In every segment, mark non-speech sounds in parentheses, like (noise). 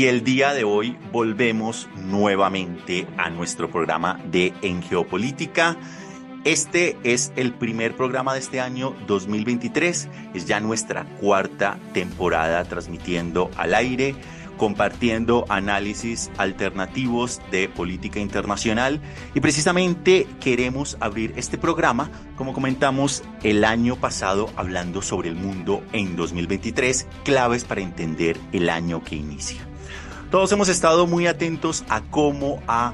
Y el día de hoy volvemos nuevamente a nuestro programa de En Geopolítica. Este es el primer programa de este año 2023, es ya nuestra cuarta temporada transmitiendo al aire, compartiendo análisis alternativos de política internacional y precisamente queremos abrir este programa, como comentamos el año pasado, hablando sobre el mundo en 2023, claves para entender el año que inicia. Todos hemos estado muy atentos a cómo ha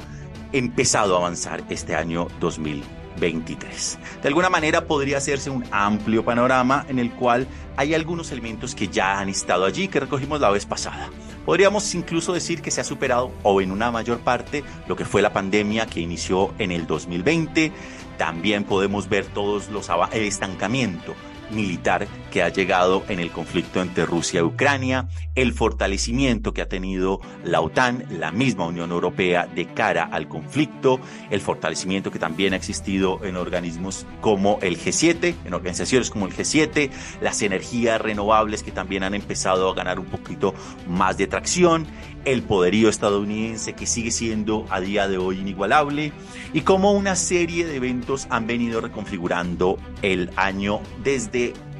empezado a avanzar este año 2023. 23. De alguna manera podría hacerse un amplio panorama en el cual hay algunos elementos que ya han estado allí que recogimos la vez pasada. Podríamos incluso decir que se ha superado o en una mayor parte lo que fue la pandemia que inició en el 2020. También podemos ver todos los el estancamiento militar que ha llegado en el conflicto entre Rusia y Ucrania, el fortalecimiento que ha tenido la OTAN, la misma Unión Europea de cara al conflicto, el fortalecimiento que también ha existido en organismos como el G7, en organizaciones como el G7, las energías renovables que también han empezado a ganar un poquito más de tracción, el poderío estadounidense que sigue siendo a día de hoy inigualable y cómo una serie de eventos han venido reconfigurando el año desde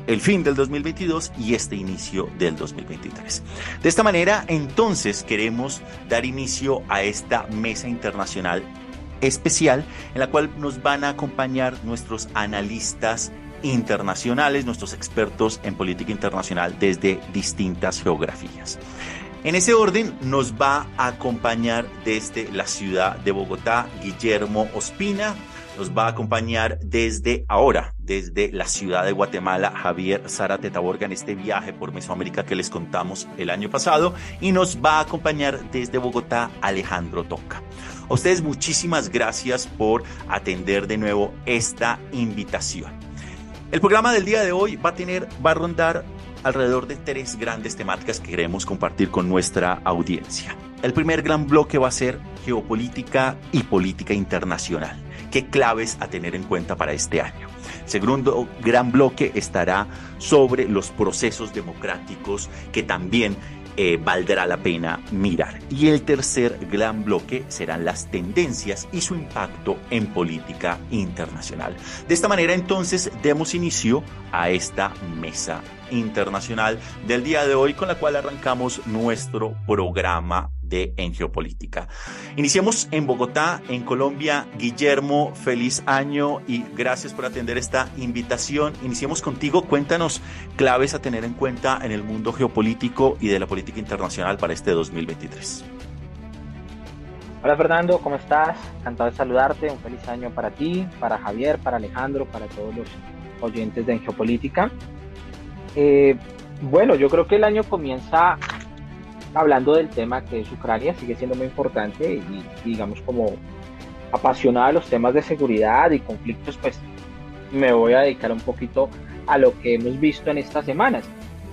el fin del 2022 y este inicio del 2023. De esta manera, entonces, queremos dar inicio a esta mesa internacional especial en la cual nos van a acompañar nuestros analistas internacionales, nuestros expertos en política internacional desde distintas geografías. En ese orden nos va a acompañar desde la ciudad de Bogotá Guillermo Ospina, nos va a acompañar desde ahora, desde la ciudad de Guatemala, Javier Zárate Taborga en este viaje por Mesoamérica que les contamos el año pasado y nos va a acompañar desde Bogotá Alejandro Toca. A ustedes muchísimas gracias por atender de nuevo esta invitación. El programa del día de hoy va a tener, va a rondar alrededor de tres grandes temáticas que queremos compartir con nuestra audiencia. El primer gran bloque va a ser geopolítica y política internacional. ¿Qué claves a tener en cuenta para este año? Segundo gran bloque estará sobre los procesos democráticos que también eh, valdrá la pena mirar. Y el tercer gran bloque serán las tendencias y su impacto en política internacional. De esta manera entonces demos inicio a esta mesa internacional del día de hoy con la cual arrancamos nuestro programa de En Geopolítica. Iniciemos en Bogotá, en Colombia. Guillermo, feliz año y gracias por atender esta invitación. Iniciemos contigo. Cuéntanos claves a tener en cuenta en el mundo geopolítico y de la política internacional para este 2023. Hola Fernando, ¿cómo estás? Encantado de saludarte. Un feliz año para ti, para Javier, para Alejandro, para todos los oyentes de En Geopolítica. Eh, bueno, yo creo que el año comienza hablando del tema que es Ucrania, sigue siendo muy importante y, digamos como apasionada de los temas de seguridad y conflictos, pues me voy a dedicar un poquito a lo que hemos visto en estas semanas.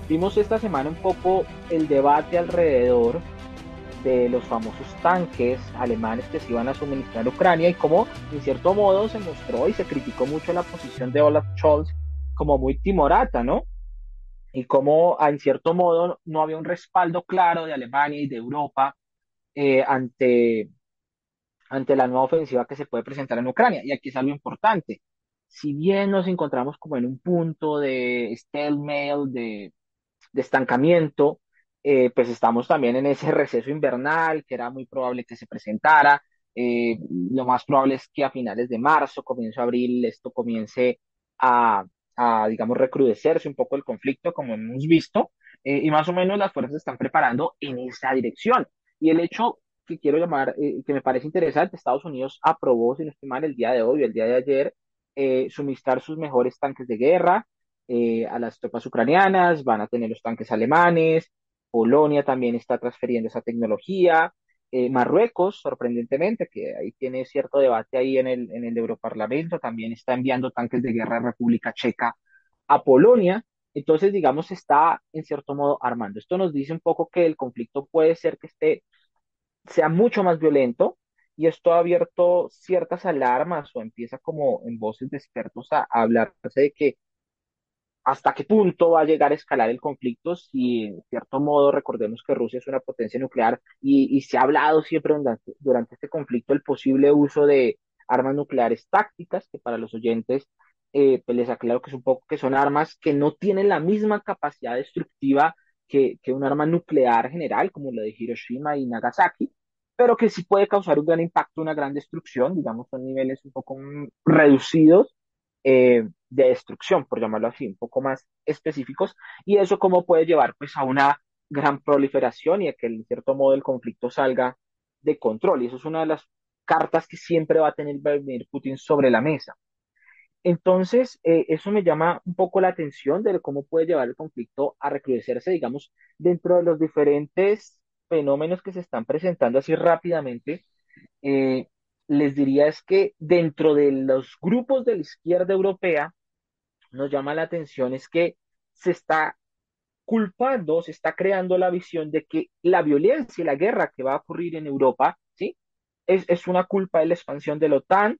Vimos esta semana un poco el debate alrededor de los famosos tanques alemanes que se iban a suministrar a Ucrania y cómo en cierto modo se mostró y se criticó mucho la posición de Olaf Scholz como muy timorata, ¿no? Y cómo en cierto modo no había un respaldo claro de Alemania y de Europa eh, ante, ante la nueva ofensiva que se puede presentar en Ucrania. Y aquí es algo importante. Si bien nos encontramos como en un punto de stalemate, de, de estancamiento, eh, pues estamos también en ese (laughs) receso invernal que era muy probable que se presentara. Eh, lo más probable es que a finales de marzo, comienzo de abril, esto comience a, a, digamos, recrudecerse un poco el conflicto, como hemos visto, eh, y más o menos las fuerzas están preparando en esa dirección. Y el hecho que quiero llamar, eh, que me parece interesante, Estados Unidos aprobó, si no el día de hoy, el día de ayer, eh, suministrar sus mejores tanques de guerra, eh, a las tropas ucranianas, van a tener los tanques alemanes, Polonia también está transfiriendo esa tecnología, eh, Marruecos, sorprendentemente, que ahí tiene cierto debate ahí en el, en el Europarlamento, también está enviando tanques de guerra a República Checa a Polonia, entonces, digamos, está en cierto modo armando. Esto nos dice un poco que el conflicto puede ser que esté, sea mucho más violento, y esto ha abierto ciertas alarmas o empieza como en voces de expertos a, hablarse de que hasta qué punto va a llegar a escalar el conflicto si en cierto modo recordemos que Rusia es una potencia nuclear y, se ha hablado siempre durante, este conflicto el posible uso de armas nucleares tácticas, que para los oyentes eh, pues les aclaro que es un poco que son armas que no tienen la misma capacidad destructiva que, que un arma nuclear general, como la de Hiroshima y Nagasaki, pero que sí puede causar un gran impacto, una gran destrucción, digamos, son niveles un poco reducidos eh, de destrucción, por llamarlo así, un poco más específicos, y eso cómo puede llevar pues a una gran proliferación y a que en cierto modo el conflicto salga de control, y eso es una de las cartas que siempre va a tener Vladimir Putin sobre la mesa. Entonces, eh, eso me llama un poco la atención de cómo puede llevar el conflicto a recrudecerse, digamos, dentro de los diferentes fenómenos que se están presentando así rápidamente. Eh, les diría es que dentro de los grupos de la izquierda europea, nos llama la atención es que se está culpando, se está creando la visión de que la violencia y la guerra que va a ocurrir en Europa, ¿sí? Es, es una culpa de la expansión de la OTAN,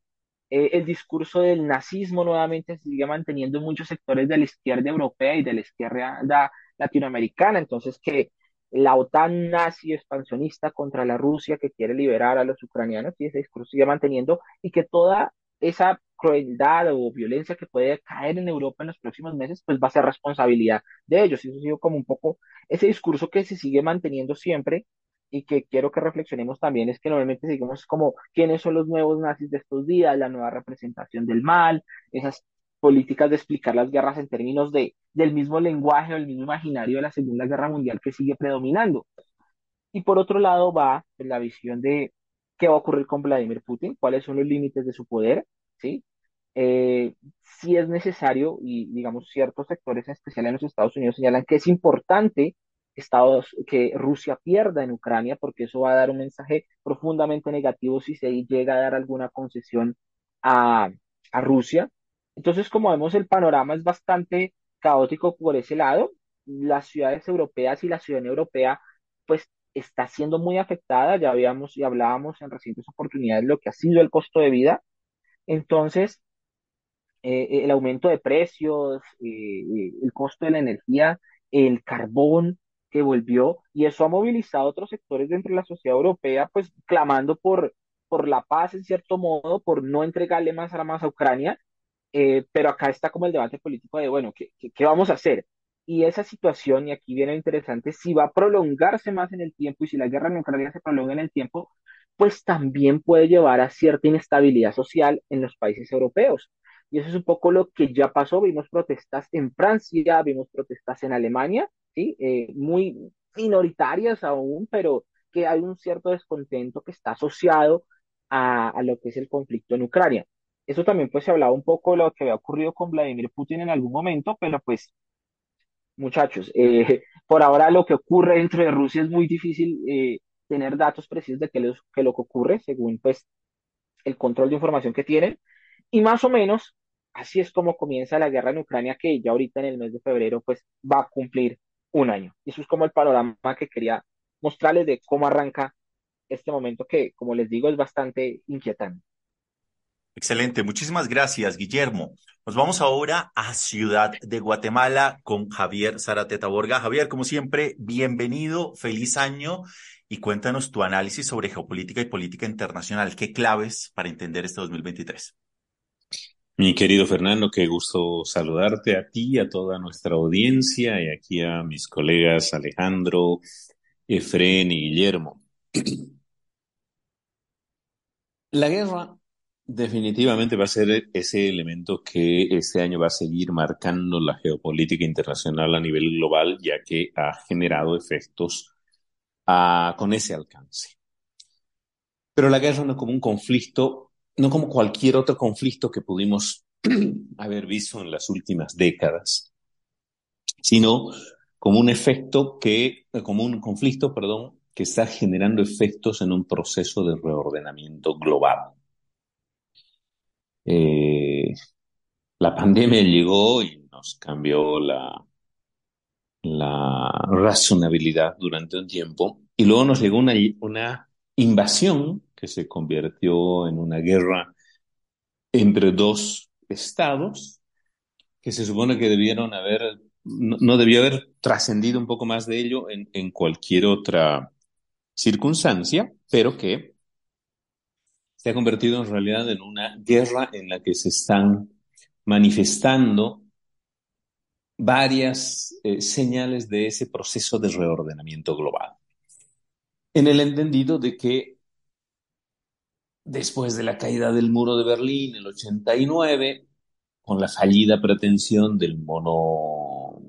eh, el discurso del nazismo nuevamente se sigue manteniendo en muchos sectores de la izquierda europea y de la izquierda latinoamericana, entonces que la OTAN nazi expansionista contra la Rusia que quiere liberar a los ucranianos y ese discurso sigue manteniendo y que toda esa crueldad o violencia que puede caer en Europa en los próximos meses, pues va a ser responsabilidad de ellos. Y eso ha sido como un poco ese discurso que se sigue manteniendo siempre y que quiero que reflexionemos también es que normalmente seguimos como quiénes son los nuevos nazis de estos días, la nueva representación del mal, esas políticas de explicar las guerras en términos de, del mismo lenguaje o el mismo imaginario de la Segunda Guerra Mundial que sigue predominando. Y por otro lado va la visión de qué va a ocurrir con Vladimir Putin, cuáles son los límites de su poder, ¿sí? Eh, si es necesario, y digamos ciertos sectores, en especial en los Estados Unidos, señalan que es importante Estados, que Rusia pierda en Ucrania, porque eso va a dar un mensaje profundamente negativo si se llega a dar alguna concesión a, a Rusia. Entonces, como vemos, el panorama es bastante caótico por ese lado. Las ciudades europeas y la ciudadanía europea, pues, está siendo muy afectada. Ya habíamos y hablábamos en recientes oportunidades lo que ha sido el costo de vida. Entonces, eh, el aumento de precios, eh, el costo de la energía, el carbón, que volvió y eso ha movilizado a otros sectores dentro de la sociedad europea, pues clamando por, por la paz en cierto modo, por no entregarle más armas a Ucrania, eh, pero acá está como el debate político de, bueno, ¿qué, ¿qué, vamos a hacer? Y esa situación, y aquí viene lo interesante, si va a prolongarse más en el tiempo y si la guerra Ucrania se prolonga en el tiempo, pues también puede llevar a cierta inestabilidad social en los países europeos. Y eso es un poco lo que ya pasó. Vimos protestas en Francia, vimos protestas en Alemania, ¿sí? Eh, muy minoritarias aún, pero que hay un cierto descontento que está asociado a, a, lo que es el conflicto en Ucrania. Eso también pues se hablaba un poco de lo que había ocurrido con Vladimir Putin en algún momento, pero pues muchachos, eh, (laughs) por ahora lo que ocurre dentro de Rusia es muy difícil eh, tener datos precisos de qué, los, qué lo que ocurre según pues el control de información que tienen y más o menos así es como comienza la guerra en Ucrania que ya ahorita en el mes de febrero pues va a cumplir un año. Y eso es como el panorama que quería mostrarles de cómo arranca este momento que, como les digo, es bastante inquietante. Excelente, muchísimas gracias, Guillermo. Nos vamos ahora a Ciudad de Guatemala con Javier Zarateta Borga. Javier, como siempre, bienvenido, feliz año y cuéntanos tu análisis sobre geopolítica y política internacional. ¿Qué claves para entender este 2023? Mi querido Fernando, qué gusto saludarte a ti, a toda nuestra audiencia y aquí a mis colegas Alejandro, Efren y Guillermo. La guerra definitivamente va a ser ese elemento que este año va a seguir marcando la geopolítica internacional a nivel global, ya que ha generado efectos ah, con ese alcance. Pero la guerra no como un conflicto no como cualquier otro conflicto que pudimos (clears throat) haber visto en las últimas décadas, sino como un efecto que, como un conflicto, perdón, que está generando efectos en un proceso de reordenamiento global. Eh, la pandemia llegó y nos cambió la, razonabilidad durante un tiempo. Y luego nos llegó una, invasión que se convirtió en una guerra entre dos estados que se supone que debieron haber, no, debió haber trascendido un poco más de ello en cualquier otra circunstancia, pero que se ha convertido en realidad en una guerra en la que se están manifestando varias eh, señales de ese proceso de reordenamiento global. En el entendido de que después de la caída del muro de Berlín en el 89, con la fallida pretensión del mono,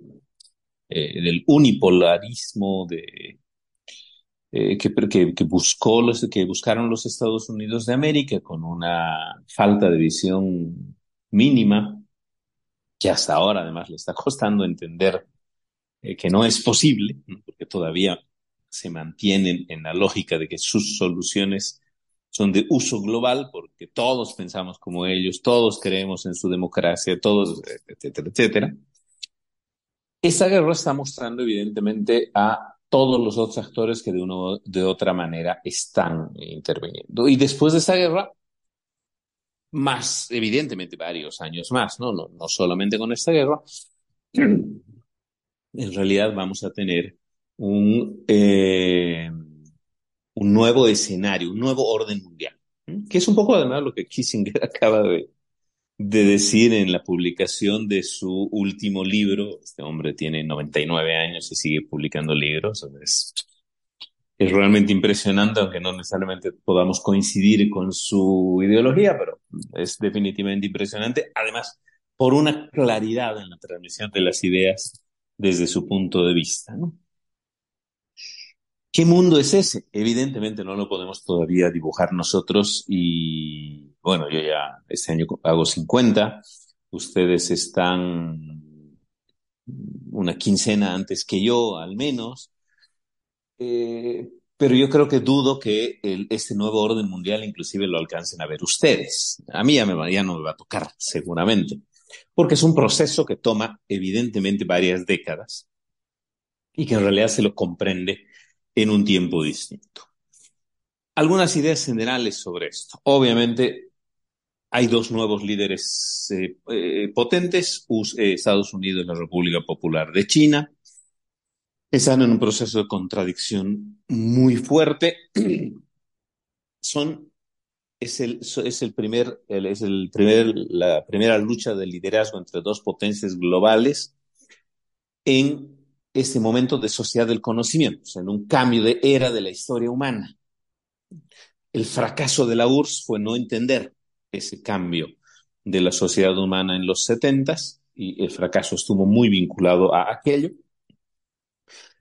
eh, del unipolarismo de, eh, que, que, buscó los, que buscaron los Estados Unidos de América con una falta de visión mínima, que hasta ahora además le está costando entender eh, que no es posible, porque todavía se mantienen en la lógica de que sus soluciones son de uso global, porque todos pensamos como ellos, todos creemos en su democracia, todos, etcétera, etcétera. Esta guerra está mostrando evidentemente a todos los otros actores que de una de otra manera están interviniendo. Y después de esta guerra, más, evidentemente, varios años más, ¿no? No, no solamente con esta guerra, (clears throat) en realidad vamos a tener un, eh, un nuevo escenario, un nuevo orden mundial, que es un poco además lo que Kissinger (laughs) acaba de, de decir en la publicación de su último libro. Este hombre tiene 99 años y sigue publicando libros. Es, realmente impresionante, aunque no necesariamente podamos coincidir con su ideología, pero es definitivamente impresionante. Además, por una claridad en la transmisión de las ideas desde su punto de vista. ¿no? ¿Qué mundo es ese? Evidentemente no lo podemos todavía dibujar nosotros y bueno, yo ya este año hago 50, ustedes están una quincena antes que yo, al menos. Eh, pero yo creo que dudo que este nuevo orden mundial inclusive lo alcancen a ver ustedes. A mí ya, me, ya no me va a tocar, seguramente, porque es un proceso que toma evidentemente varias décadas y que en realidad se lo comprende en un tiempo distinto. Algunas ideas generales sobre esto. Obviamente hay dos nuevos líderes eh, eh, potentes, Estados Unidos y la República Popular de China están en un proceso de contradicción muy fuerte. (clears throat) Son, es, el, es, el primer, es el primer, la primera lucha de liderazgo entre dos potencias globales en este momento de sociedad del conocimiento, en un cambio de era de la historia humana. El fracaso de la URSS fue no entender ese cambio de la sociedad humana en los setentas y el fracaso estuvo muy vinculado a aquello.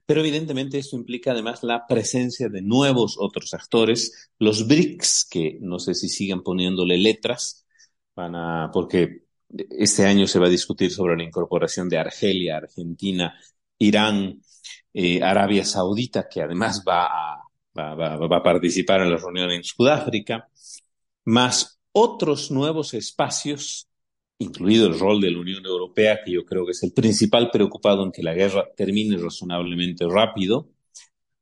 Pero evidentemente esto implica además la presencia de nuevos otros actores, los BRICS, que no sé si sigan poniéndole letras, van a, porque este año se va a discutir sobre la incorporación de Argelia, Argentina, Irán, eh, Arabia Saudita, que además va a, va, va a participar en la reunión en Sudáfrica, más otros nuevos espacios incluido el rol de la Unión Europea, que yo creo que es el principal preocupado en que la guerra termine razonablemente rápido,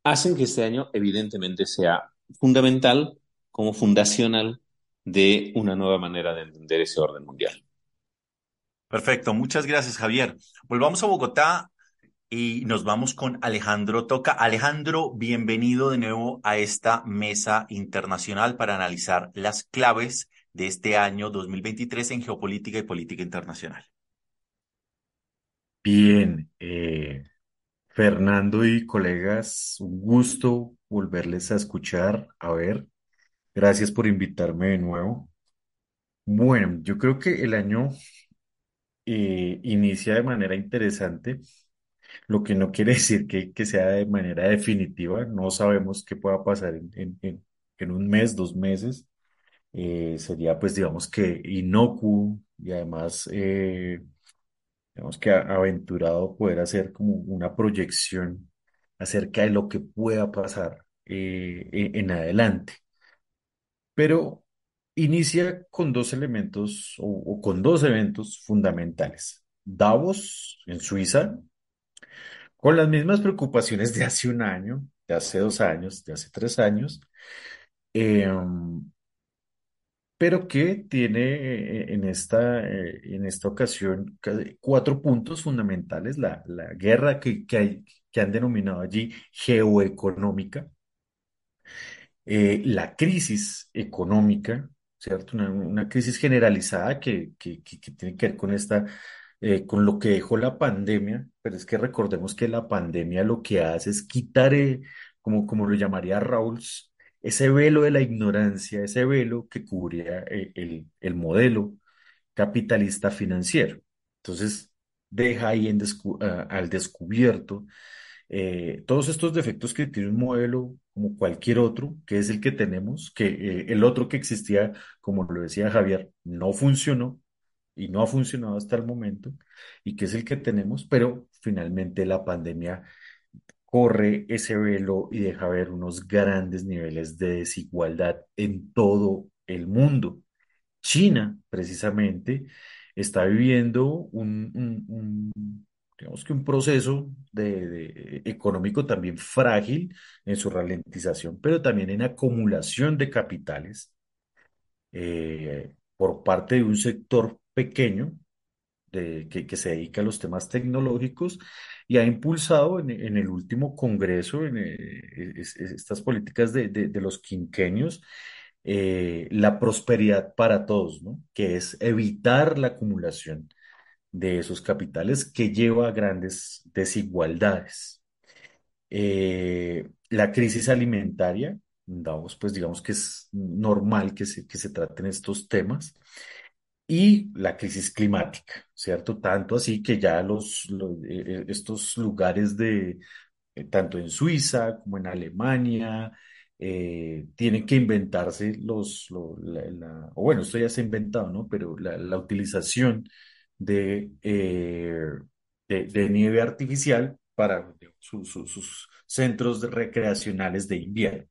hacen que este año evidentemente sea fundamental como fundacional de una nueva manera de entender ese orden mundial. Perfecto, muchas gracias Javier. Volvamos a Bogotá y nos vamos con Alejandro Toca. Alejandro, bienvenido de nuevo a esta mesa internacional para analizar las claves de este año 2023 en geopolítica y política internacional. Bien, eh, Fernando y colegas, un gusto volverles a escuchar, a ver. Gracias por invitarme de nuevo. Bueno, yo creo que el año eh, inicia de manera interesante, lo que no quiere (laughs) decir que, que sea de manera definitiva. No sabemos qué pueda pasar en, en, en, en un mes, dos meses. Eh, sería pues digamos que inocuo y además eh, digamos que aventurado poder hacer como una proyección acerca de lo que pueda pasar eh, en en adelante. Pero inicia con dos elementos o, con dos eventos fundamentales. Davos, en Suiza, con las mismas preocupaciones de hace un año, de hace dos años, de hace tres años, eh, pero que tiene eh, en esta, eh, en esta ocasión ca- cuatro puntos fundamentales. La, la guerra que, que, hay- que han denominado allí geoeconómica, eh, la crisis económica, ¿cierto? Una, una crisis generalizada que, que, que- que tiene que ver con esta, eh, con lo que dejó la pandemia, pero es que recordemos que la pandemia lo que hace es quitar, eh, como, como lo llamaría Rawls, ese velo de la ignorancia, ese velo que cubría eh, el, el modelo capitalista financiero. Entonces, deja ahí en al descubierto eh, todos estos defectos que tiene un modelo como cualquier otro, que es el que tenemos, que eh, el otro que existía, como lo decía Javier, no funcionó y no ha funcionado hasta el momento, y que es el que tenemos, pero finalmente la pandemia corre ese velo y deja ver unos grandes niveles de desigualdad en todo el mundo. China, precisamente, está viviendo un, que un proceso económico también frágil en su ralentización, pero también en acumulación de capitales eh, por parte de un sector pequeño de, que, que se dedica a los temas tecnológicos y ha impulsado en, en el último congreso en, eh, es- es- estas políticas de, de- de los quinquenios, eh, la prosperidad para todos, ¿no? Que es evitar la acumulación de esos capitales que lleva a grandes desigualdades. Eh, la crisis alimentaria, damos, pues digamos que es normal que se, que se traten estos temas y la crisis climática, ¿cierto? Tanto así que ya los, eh, eh, estos lugares de, eh, tanto en Suiza como en Alemania, tienen que inventarse los, bueno, esto ya se ha inventado, ¿no? Pero la, utilización de, de, nieve artificial para su- su- sus centros recreacionales de invierno.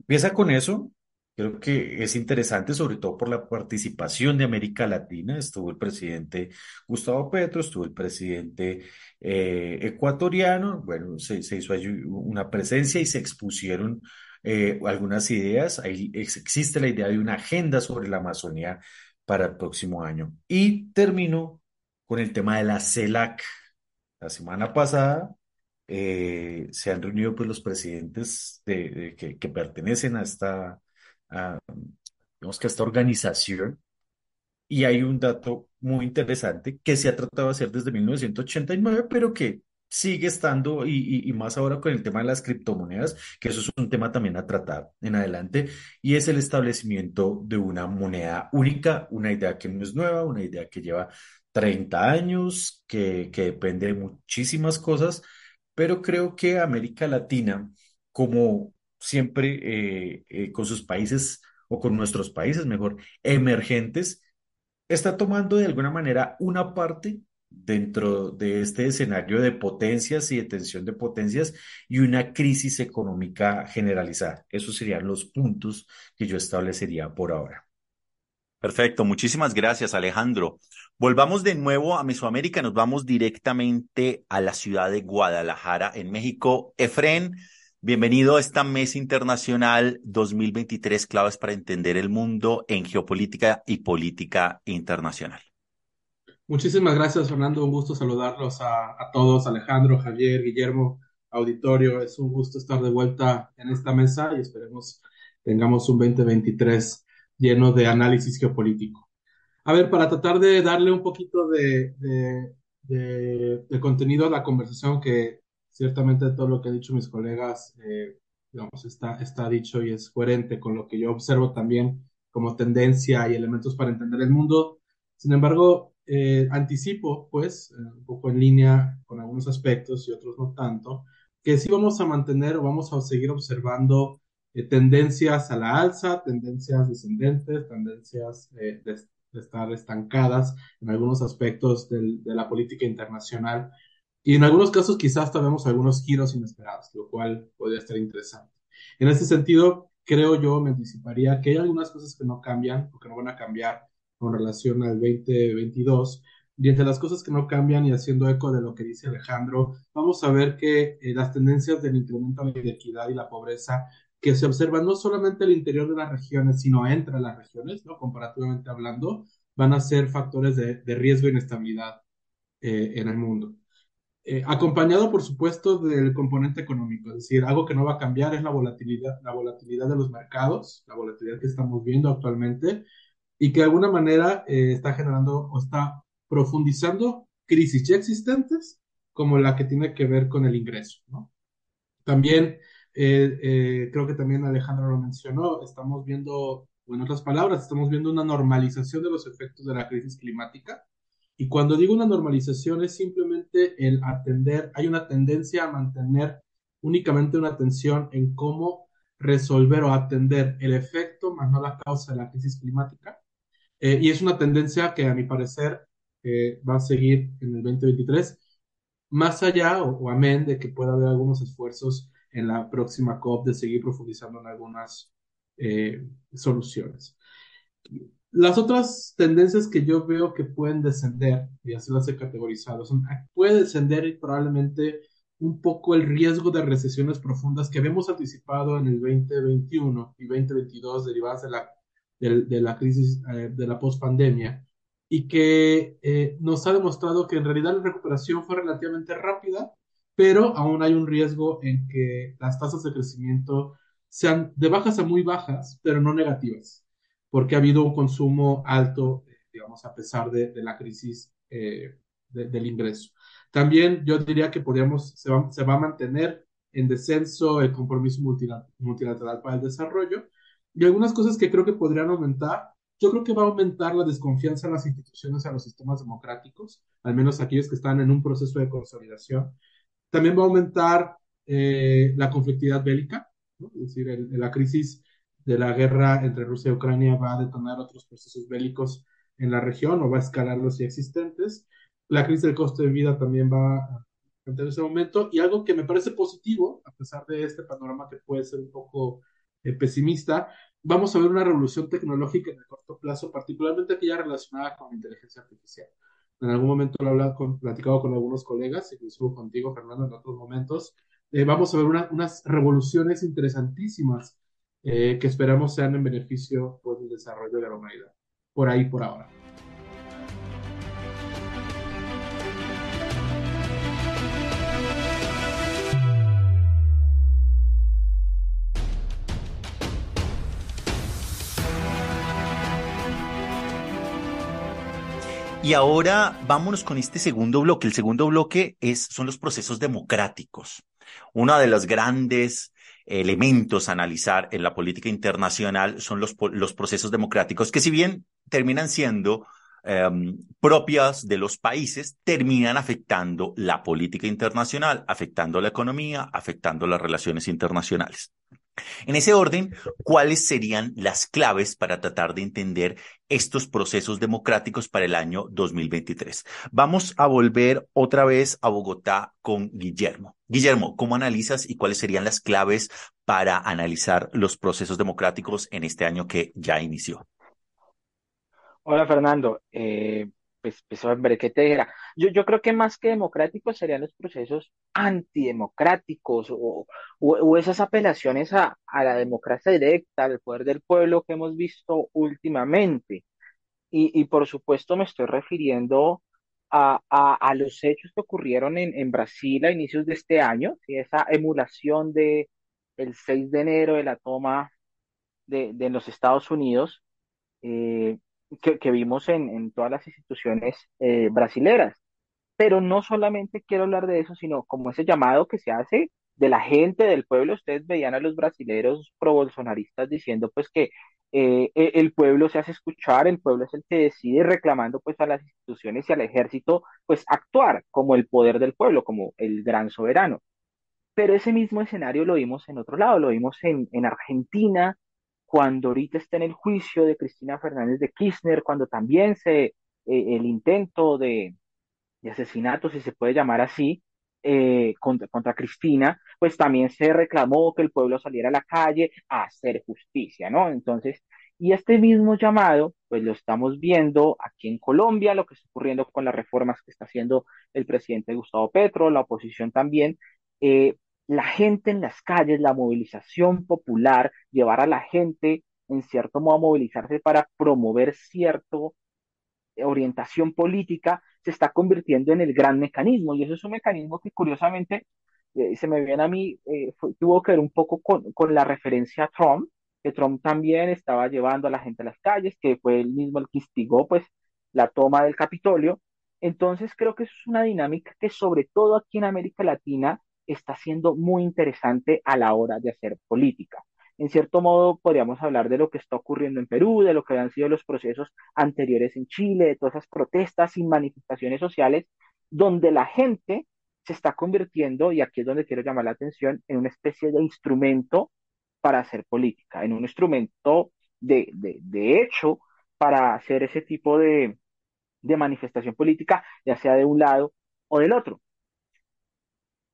Empieza con eso. Creo que es interesante, sobre todo por la participación de América Latina. Estuvo el presidente Gustavo Petro, estuvo el presidente eh, ecuatoriano. Bueno, se, hizo allí una presencia y se expusieron eh, algunas ideas. Ahí ex- existe la idea de una agenda sobre la Amazonía para el próximo año. Y termino con el tema de la CELAC. La semana pasada eh, se han reunido pues los presidentes de, de- que, que pertenecen a esta, a, digamos que esta organización. Y hay un dato muy interesante que se ha tratado de hacer desde 1989, pero que sigue estando, y, y- y más ahora con el tema de las criptomonedas, que eso es un tema también a tratar en adelante, y es el establecimiento de una moneda única, una idea que no es nueva, una idea que lleva 30 años, que, que depende de muchísimas cosas, pero creo que América Latina, como siempre eh, eh, con sus países, o con nuestros países mejor, emergentes, está tomando de alguna manera una parte dentro de este escenario de potencias y de tensión de potencias y una crisis económica generalizada. Esos serían los puntos que yo establecería por ahora. Perfecto, muchísimas gracias Alejandro. Volvamos de nuevo a Mesoamérica, nos vamos directamente a la ciudad de Guadalajara, en México. Efren, bienvenido a esta Mesa Internacional 2023, claves para entender el mundo en geopolítica y política internacional. Muchísimas gracias, Fernando. Un gusto saludarlos a, todos, Alejandro, Javier, Guillermo, auditorio. Es un gusto estar de vuelta en esta mesa y esperemos tengamos un 2023 lleno de análisis geopolítico. A ver, para tratar de darle un poquito de contenido a la conversación, que ciertamente todo lo que han dicho mis colegas, eh, está, está dicho y es coherente con lo que yo observo también como tendencia y elementos para entender el mundo. Sin embargo, eh, anticipo, pues, eh, un poco en línea con algunos aspectos y otros no tanto, que sí vamos a mantener o vamos a seguir observando eh, tendencias a la alza, tendencias descendentes, tendencias de, estar estancadas en algunos aspectos del, de la política internacional y en algunos casos quizás hasta vemos algunos giros inesperados, lo cual podría estar interesante. En este sentido, creo yo, me anticiparía que hay algunas cosas que no cambian o que no van a cambiar con relación al 2022. Y entre las cosas que no cambian y haciendo eco de lo que dice Alejandro, vamos a ver que eh, las tendencias del incremento de la inequidad y la pobreza que se observan no solamente al interior de las regiones, sino entre las regiones, ¿no? comparativamente hablando, van a ser factores de, riesgo e inestabilidad eh, en el mundo. Eh, acompañado, por supuesto, del componente económico, es decir, algo que no va a cambiar es la volatilidad, la volatilidad de los mercados, la volatilidad que estamos viendo actualmente, y que de alguna manera eh, está generando o está profundizando crisis ya existentes, como la que tiene que ver con el ingreso. También, eh, creo que también Alejandro lo mencionó, estamos viendo, o en otras palabras, estamos viendo una normalización de los efectos de la crisis climática y cuando digo una normalización es simplemente el atender, hay una tendencia a mantener únicamente una atención en cómo resolver o atender el efecto, más no la causa de la crisis climática. Eh, y es una tendencia que a mi parecer eh, va a seguir en el 2023, más allá o, o, amén de que pueda haber algunos esfuerzos en la próxima COP de seguir profundizando en algunas eh, soluciones. Las otras tendencias que yo veo que pueden descender, y así las he categorizado, son, ah, puede descender probablemente un poco el riesgo de recesiones profundas que habíamos anticipado en el 2021 y 2022 derivadas de la, de, la crisis eh, de la pospandemia y que eh, nos ha demostrado que en realidad la recuperación fue relativamente rápida, pero aún hay un riesgo en que las tasas de crecimiento sean de bajas a muy bajas, pero no negativas porque ha habido un consumo alto, digamos, a pesar de, la crisis eh, del ingreso. También yo diría que podríamos, se va, se va a mantener en descenso el compromiso multilateral para el desarrollo y algunas cosas que creo que podrían aumentar. Yo creo que va a aumentar la desconfianza en las instituciones, en los sistemas democráticos, al menos aquellos que están en un proceso de consolidación. También va a aumentar eh, la conflictividad bélica, es decir, la crisis de la guerra entre Rusia y Ucrania va a detonar otros procesos bélicos en la región o va a escalar los ya existentes. La crisis del costo de vida también va a tener ese momento y algo que me parece positivo, a pesar de este panorama que puede ser un poco eh, pesimista, vamos a ver una revolución tecnológica en el corto plazo, particularmente aquella relacionada con la inteligencia artificial. En algún momento lo he hablado platicado con algunos colegas, incluso contigo, Fernando, en otros momentos. Eh, vamos a ver unas revoluciones interesantísimas eh, que esperamos sean en beneficio pues, del desarrollo de la humanidad. Por ahí, por ahora. Y ahora vámonos con este segundo bloque. El segundo bloque es, son los procesos democráticos. Una de las grandes elementos a analizar en la política internacional son los, procesos democráticos, que si bien terminan siendo em, propias de los países, terminan afectando la política internacional, afectando la economía, afectando las relaciones internacionales. En ese orden, ¿cuáles serían las claves para tratar de entender estos procesos democráticos para el año 2023? Vamos a volver otra vez a Bogotá con Guillermo. Guillermo, ¿cómo analizas y cuáles serían las claves para analizar los procesos democráticos en este año que ya inició? Hola Fernando, eh, pues, pues hombre, ¿qué te dijera? Yo, yo creo que más que democráticos serían los procesos antidemocráticos o, o, esas apelaciones a, a, la democracia directa, al poder del pueblo que hemos visto últimamente. Y, y por supuesto me estoy refiriendo a, a, a los hechos que ocurrieron en, en, Brasil a inicios de este año, y esa emulación de el 6 de enero de la toma de, de los Estados Unidos. Eh, que, vimos en, en, todas las instituciones eh, brasileras. Pero no solamente quiero hablar de eso, sino como ese llamado que se hace de la gente, del pueblo. Ustedes veían a los brasileros pro-bolsonaristas diciendo pues que eh, e, el pueblo se hace escuchar, el pueblo es el que decide, reclamando pues a las instituciones y al ejército pues actuar como el poder del pueblo, como el gran soberano. Pero ese mismo escenario lo vimos en otro lado, lo vimos en, en Argentina, cuando ahorita está en el juicio de Cristina Fernández de Kirchner, cuando también se, eh, el intento de, de, asesinato, si se puede llamar así, eh, contra, contra, Cristina, pues también se reclamó que el pueblo saliera a la calle a hacer justicia, ¿no? Entonces, y este mismo llamado, pues lo estamos viendo aquí en Colombia, lo que está ocurriendo con las reformas que está haciendo el presidente Gustavo Petro, la oposición también. Eh, la gente en las calles, la movilización popular, llevar a la gente en cierto modo a movilizarse para promover cierta orientación política, se está convirtiendo en el gran mecanismo. Y eso es un mecanismo que curiosamente se me viene a mí, eh, tuvo que ver un poco con, con la referencia a Trump, que Trump también estaba llevando a la gente a las calles, que fue él mismo el que instigó pues la toma del Capitolio. Entonces creo que eso es una dinámica que sobre todo aquí en América Latina está siendo muy interesante a la hora de hacer política. En cierto modo podríamos hablar de lo que está ocurriendo en Perú, de lo que han sido los procesos anteriores en Chile, de todas esas protestas y manifestaciones sociales, donde la gente se está convirtiendo, y aquí es donde quiero llamar la atención, en una especie de instrumento para hacer política, en un instrumento de, de, hecho para hacer ese tipo de, de manifestación política, ya sea de un lado o del otro.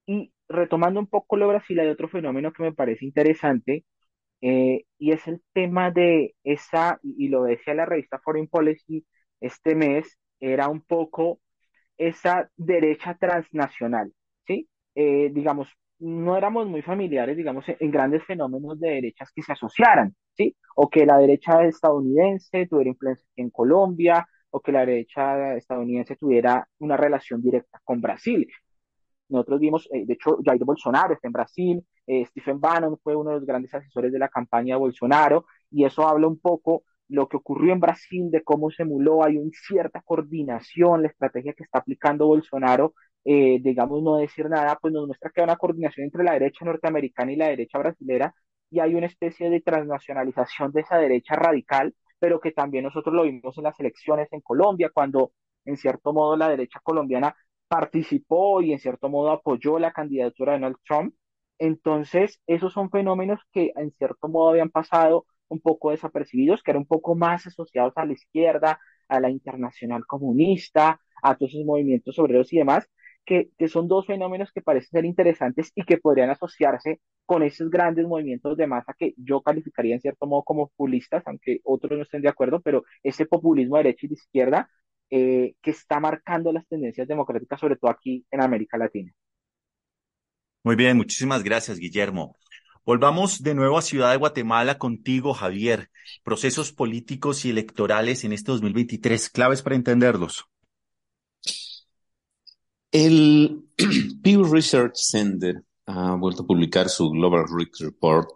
Y retomando un poco lo Brasil, hay otro fenómeno que me parece interesante, eh, y es el tema de esa, y, lo decía la revista Foreign Policy este mes, era un poco esa derecha transnacional, ¿sí? Eh, digamos, no éramos muy familiares, digamos, en grandes fenómenos de derechas que se asociaran, ¿sí? O que la derecha estadounidense tuviera influencia en Colombia, o que la derecha estadounidense tuviera una relación directa con Brasil. Nosotros vimos, eh, de hecho, Jair Bolsonaro está en Brasil, eh, Stephen Bannon fue uno de los grandes asesores de la campaña de Bolsonaro, y eso habla un poco lo que ocurrió en Brasil, de cómo se emuló, hay una cierta coordinación, la estrategia que está aplicando Bolsonaro, eh, digamos, no decir nada, pues nos muestra que hay una coordinación entre la derecha norteamericana y la derecha brasilera, y hay una especie de transnacionalización de esa derecha radical, pero que también nosotros lo vimos en las elecciones en Colombia, cuando en cierto modo la derecha colombiana participó y en cierto modo apoyó la candidatura de Donald Trump. Entonces, esos son fenómenos que en cierto modo habían pasado un poco desapercibidos, que eran un poco más asociados a la izquierda, a la internacional comunista, a todos esos movimientos obreros y demás, que, que, son dos fenómenos que parecen ser interesantes y que podrían asociarse con esos grandes movimientos de masa que yo calificaría en cierto modo como populistas, aunque otros no estén de acuerdo, pero ese populismo de derecha y de izquierda eh, que está marcando las tendencias democráticas, sobre todo aquí en América Latina. Muy bien, muchísimas gracias, Guillermo. Volvamos de nuevo a Ciudad de Guatemala contigo, Javier. Procesos políticos y electorales en este 2023, claves para entenderlos. El (clears throat) Pew Research Center ha vuelto a publicar su Global Risk Report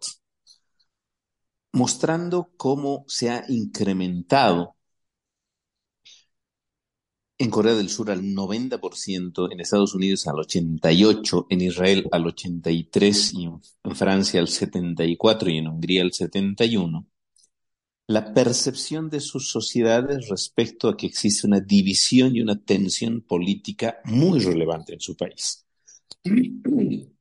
mostrando cómo se ha incrementado en Corea del Sur al 90%, en Estados Unidos al 88%, en Israel al 83% y en Francia al 74% y en Hungría al 71%, la percepción de sus sociedades respecto a que existe una división y una tensión política muy relevante en su país. (clears throat)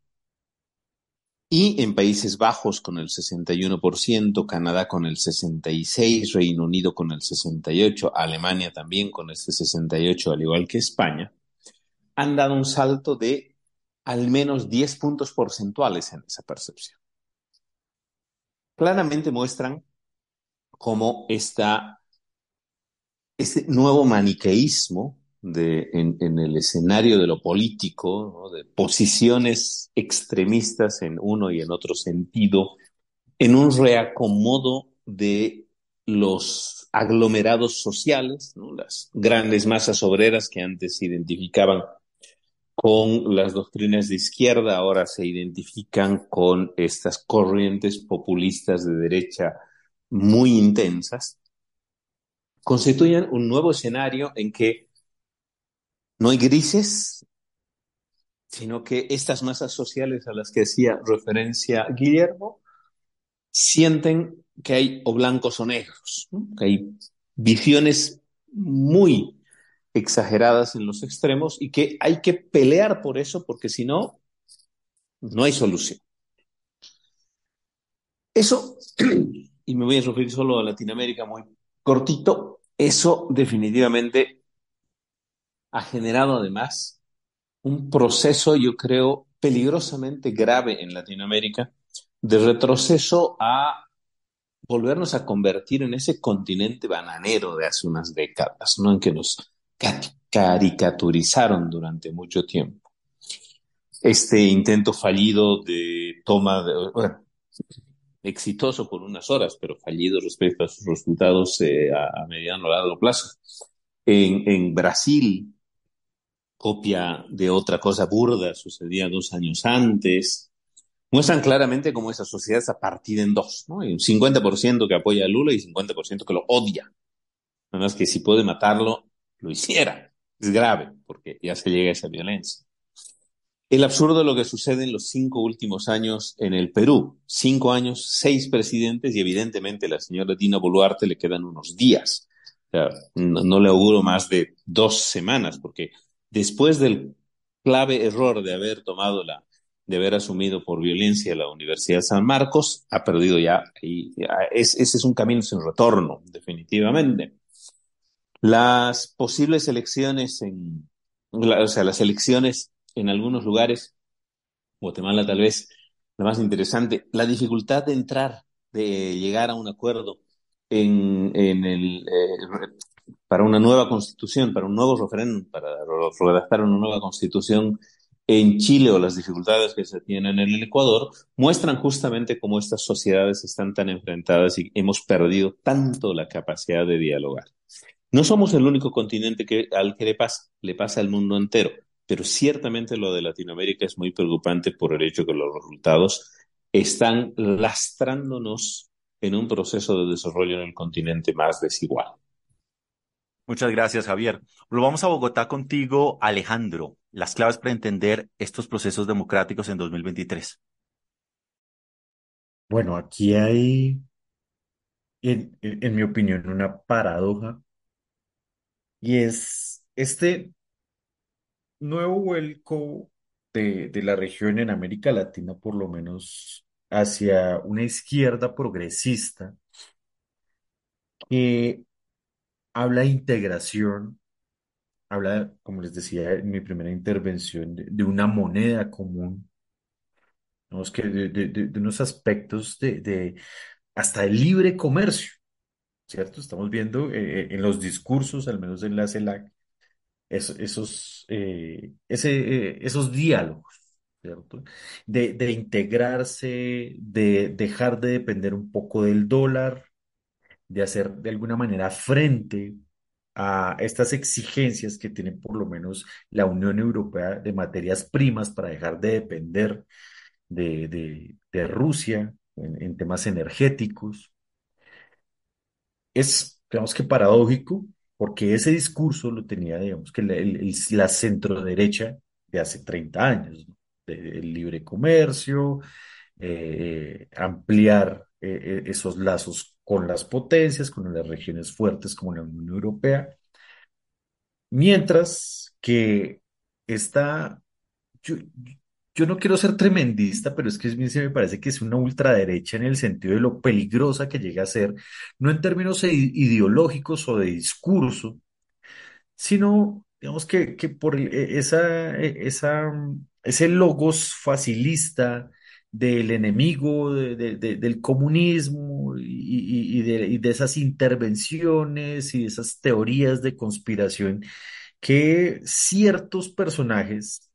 Y en Países Bajos con el 61%, Canadá con el 66%, Reino Unido con el 68%, Alemania también con este 68%, al igual que España, han dado un salto de al menos 10 puntos porcentuales en esa percepción. Claramente muestran cómo está este nuevo maniqueísmo de, en, el escenario de lo político, de posiciones extremistas en uno y en otro sentido, en un reacomodo de los aglomerados sociales, las grandes masas obreras que antes se identificaban con las doctrinas de izquierda, ahora se identifican con estas corrientes populistas de derecha muy intensas, constituyen un nuevo escenario en que no hay grises, sino que estas masas sociales a las que hacía referencia Guillermo sienten que hay o blancos o negros, que hay visiones muy exageradas en los extremos y que hay que pelear por eso porque si no, no hay solución. Eso (clears throat) y me voy a referir solo a Latinoamérica muy cortito, eso definitivamente ha generado además un proceso, yo creo, peligrosamente grave en Latinoamérica de retroceso a volvernos a convertir en ese continente bananero de hace unas décadas, ¿no? En que nos caricaturizaron durante mucho tiempo. Este intento fallido de toma de, bueno, exitoso por unas horas, pero fallido respecto a sus resultados eh, a, mediano o largo plazo. En, en, Brasil, copia de otra cosa burda, sucedía dos años antes, muestran claramente cómo esa sociedad está partida en dos, ¿no? Hay un 50% que apoya a Lula y 50% que lo odia. Nada más que si puede matarlo, lo hiciera. Es grave, porque ya se llega a esa violencia. El absurdo de lo que sucede en los cinco últimos años en el Perú. Cinco años, seis presidentes y evidentemente la señora Dina Boluarte le quedan unos días. O sea, no, le auguro más de dos semanas, porque después del clave error de haber tomado la, de haber asumido por violencia la Universidad San Marcos, ha perdido ya, y es, ese es un camino sin retorno, definitivamente. Las posibles elecciones en, o sea, las elecciones en algunos lugares, Guatemala tal vez la más interesante, la dificultad de entrar, de llegar a un acuerdo en, en el, eh, para una nueva constitución, para un nuevo referéndum, para redactar una nueva constitución en Chile o las dificultades que se tienen en el Ecuador, muestran justamente cómo estas sociedades están tan enfrentadas y hemos perdido tanto la capacidad de dialogar. No somos el único continente que, al que le pasa, le pasa al mundo entero pero ciertamente lo de Latinoamérica es muy preocupante por el hecho que los resultados están lastrándonos en un proceso de desarrollo en el continente más desigual. Muchas gracias, Javier. Volvamos a Bogotá contigo, Alejandro. Las claves para entender estos procesos democráticos en 2023. Bueno, aquí hay, en, mi opinión, una paradoja y es este nuevo vuelco de, de la región en América Latina, por lo menos hacia una izquierda progresista que habla de integración, habla, como les decía en mi primera intervención, de, una moneda común, es que de, de, unos aspectos de, hasta el libre comercio, ¿cierto? Estamos viendo eh, en los discursos, al menos en la CELAC, esos, esos, eh, ese, eh, esos diálogos, ¿cierto? De, de integrarse, de dejar de depender un poco del dólar, de hacer de alguna manera frente a estas exigencias que tiene por lo menos la Unión Europea de materias primas para dejar de depender de, de, Rusia en, temas energéticos. Es, digamos que paradójico, porque ese discurso lo tenía, digamos, que la, el, la centroderecha de hace 30 años, el libre comercio, eh, ampliar eh, esos lazos con las potencias, con las regiones fuertes como la Unión Europea, mientras que está, yo, yo no quiero ser tremendista, pero es que se me parece que es una ultraderecha en el sentido de lo peligrosa que llega a ser, no en términos ideológicos o de discurso, sino, digamos que, que por esa, esa, ese logos facilista del enemigo de, de, del comunismo y, de, esas intervenciones y de esas teorías de conspiración que ciertos personajes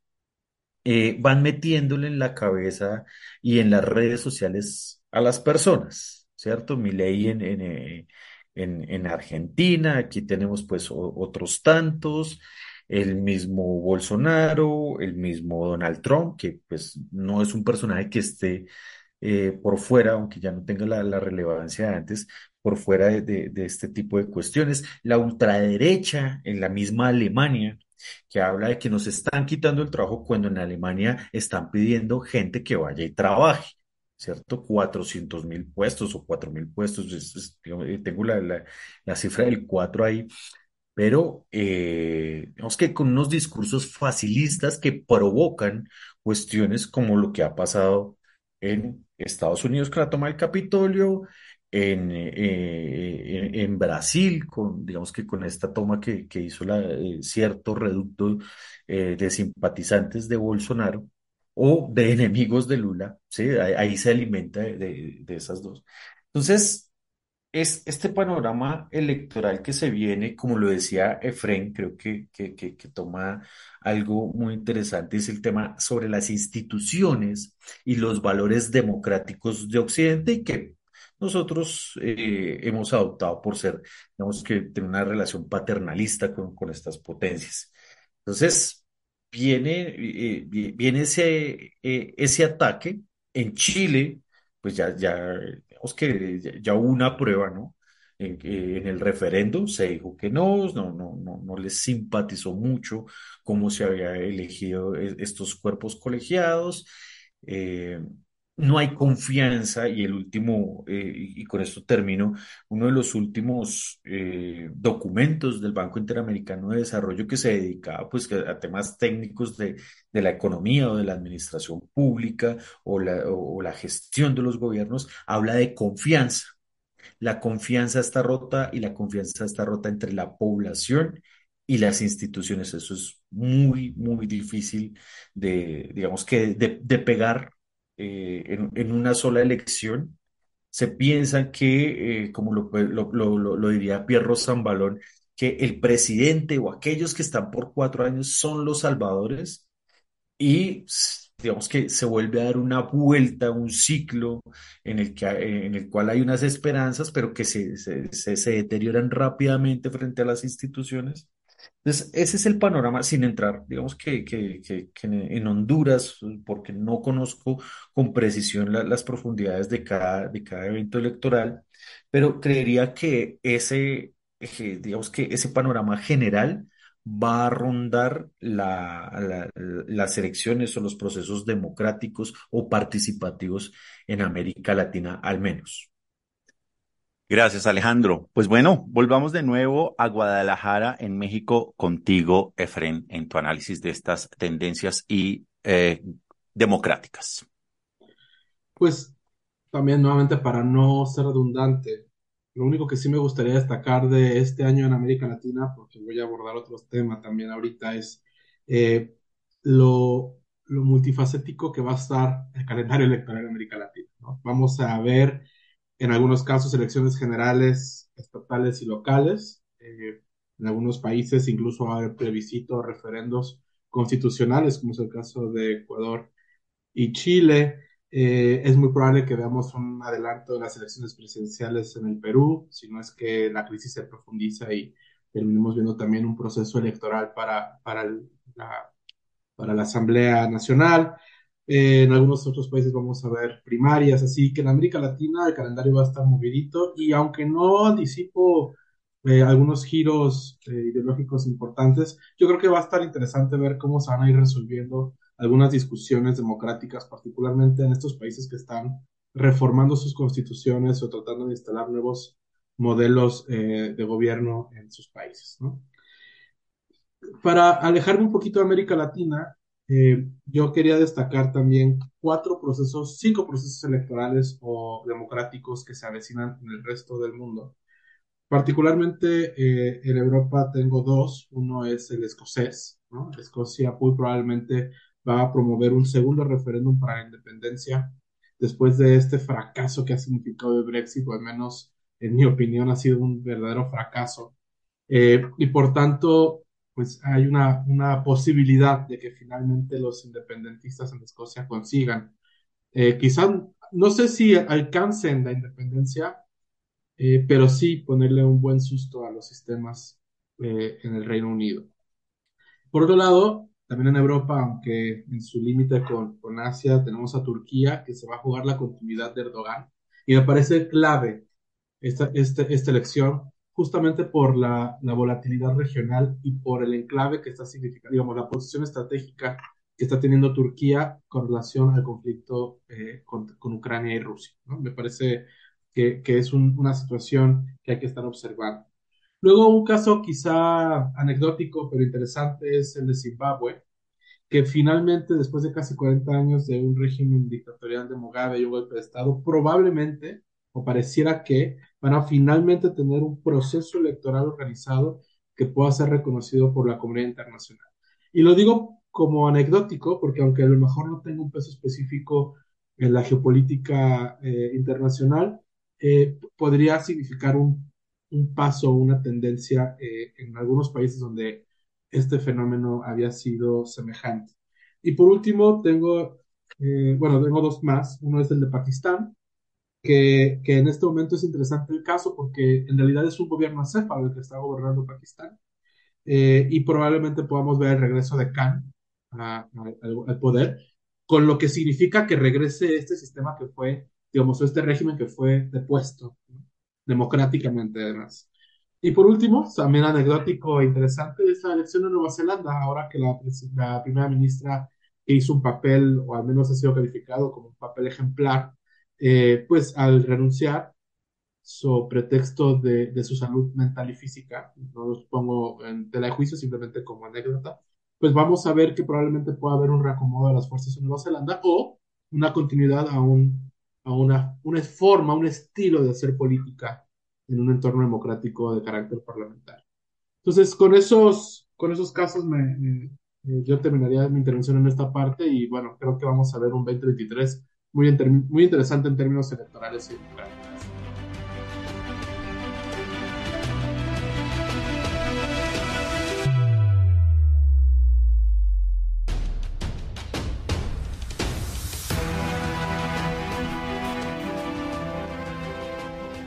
eh, van metiéndole en la cabeza y en las redes sociales a las personas, ¿cierto? Milei en, en, eh, en, en Argentina, aquí tenemos pues otros tantos, el mismo Bolsonaro, el mismo Donald Trump, que pues no es un personaje que esté eh, por fuera, aunque ya no tenga la, relevancia de antes, por fuera de, este tipo de cuestiones. La ultraderecha en la misma Alemania, que habla de que nos están quitando el trabajo cuando en Alemania están pidiendo gente que vaya y trabaje. ¿Cierto? 400 mil puestos o 4 mil puestos. Es, es, tengo la, la, la, cifra del 4 ahí, pero eh, digamos que con unos discursos facilistas que provocan cuestiones como lo que ha pasado en Estados Unidos con la toma del Capitolio, en, eh, en, Brasil, con, digamos que con esta toma que, que hizo la, eh, cierto reducto eh, de simpatizantes de Bolsonaro o de enemigos de Lula, ¿sí? ahí, se alimenta de, de, esas dos. Entonces, es este panorama electoral que se viene, como lo decía Efren, creo que, que, que, toma algo muy interesante, es el tema sobre las instituciones y los valores democráticos de Occidente y que nosotros eh, hemos adoptado por ser, digamos que tener una relación paternalista con, con estas potencias. Entonces, viene, eh, viene ese, eh, ese ataque en Chile, pues ya, ya, digamos que ya, hubo una prueba, ¿no? En, en, el referendo se dijo que no, no, no, no, no les simpatizó mucho cómo se había elegido estos cuerpos colegiados. Eh, no hay confianza y el último, eh, y con esto termino, uno de los últimos eh, documentos del Banco Interamericano de Desarrollo que se dedicaba pues, a temas técnicos de, de la economía o de la administración pública o la, o la gestión de los gobiernos, habla de confianza. La confianza está rota y la confianza está rota entre la población y las instituciones. Eso es muy, muy difícil de, digamos que, de, de pegar eh, en, una sola elección, se piensa que, eh, como lo, lo, lo, lo, diría Pierro Zambalón, que el presidente o aquellos que están por cuatro años son los salvadores y digamos que se vuelve a dar una vuelta, un ciclo en el, que, en el cual hay unas esperanzas, pero que se, se, se deterioran rápidamente frente a las instituciones entonces, ese es el panorama sin entrar, digamos que, que, que, en Honduras, porque no conozco con precisión las profundidades de cada, de cada evento electoral, pero creería que ese, digamos que ese panorama general va a rondar la, las elecciones o los procesos democráticos o participativos en América Latina al menos. Gracias, Alejandro. Pues bueno, volvamos de nuevo a Guadalajara, en México, contigo, Efren, en tu análisis de estas tendencias y eh, democráticas. Pues también nuevamente para no ser redundante, lo único que sí me gustaría destacar de este año en América Latina, porque voy a abordar otros temas también ahorita, es eh, lo, multifacético que va a estar el calendario electoral en América Latina. Vamos a ver en algunos casos elecciones generales estatales y locales. Eh, en algunos países incluso hay plebiscito referendos constitucionales, como es el caso de Ecuador y Chile. Eh, es muy probable que veamos un adelanto de las elecciones presidenciales en el Perú, si no es que la crisis se profundiza y terminemos viendo también un proceso electoral para, para, la, para la Asamblea Nacional. Eh, en algunos otros países vamos a ver primarias, así que en América Latina el calendario va a estar movidito y aunque no anticipo eh, algunos giros eh, ideológicos importantes, yo creo que va a estar interesante ver cómo se van a ir resolviendo algunas discusiones democráticas, particularmente en estos países que están reformando sus constituciones o tratando de instalar nuevos modelos de gobierno en sus países. Para alejarme un poquito de América Latina, eh, yo quería destacar también cuatro procesos, cinco procesos electorales o democráticos que se avecinan en el resto del mundo. Particularmente eh, en Europa tengo dos. Uno es el escocés. ¿no? Escocia muy probablemente va a promover un segundo referéndum para la independencia después de este fracaso que ha significado el Brexit, o al menos en mi opinión ha sido un verdadero fracaso. Eh, y por tanto, pues hay una, una posibilidad de que finalmente los independentistas en Escocia consigan. Eh, quizás, no sé si alcancen la independencia, eh, pero sí ponerle un buen susto a los sistemas eh, en el Reino Unido. Por otro lado, también en Europa, aunque en su límite con, con Asia, tenemos a Turquía, que se va a jugar la continuidad de Erdogan. Y me parece clave esta, esta, esta elección justamente por la, la, volatilidad regional y por el enclave que está significando, digamos, la posición estratégica que está teniendo Turquía con relación al conflicto eh, con, Ucrania y Rusia. Me parece que, es un, una situación que hay que estar observando. Luego, un caso quizá anecdótico, pero interesante, es el de Zimbabue, que finalmente, después de casi 40 años de un régimen dictatorial de Mugabe y un golpe de Estado, probablemente o pareciera que van a finalmente tener un proceso electoral organizado que pueda ser reconocido por la comunidad internacional. Y lo digo como anecdótico, porque aunque a lo mejor no tenga un peso específico en la geopolítica eh, internacional, eh, podría significar un, un paso, una tendencia eh, en algunos países donde este fenómeno había sido semejante. Y por último, tengo, bueno, tengo dos más. Uno es el de Pakistán, que, que, en este momento es interesante el caso porque en realidad es un gobierno acéfalo el que está gobernando Pakistán. y probablemente podamos ver el regreso de Khan al poder, con lo que significa que regrese este sistema que fue, digamos, este régimen que fue depuesto democráticamente además. Y por último, también anecdótico e interesante, es la elección de Nueva Zelanda, ahora que la, la primera ministra hizo un papel, o al menos ha sido calificado como un papel ejemplar, eh, pues al renunciar, sobre pretexto de, su salud mental y física, no los pongo en tela de juicio, simplemente como anécdota, pues vamos a ver que probablemente pueda haber un reacomodo de las fuerzas en Nueva Zelanda o una continuidad a, un, a una, una forma, un estilo de hacer política en un entorno democrático de carácter parlamentario. Entonces, con esos, con esos casos me, yo terminaría mi intervención en esta parte y bueno, creo que vamos a ver un 2023 muy, muy interesante en términos electorales y democráticos.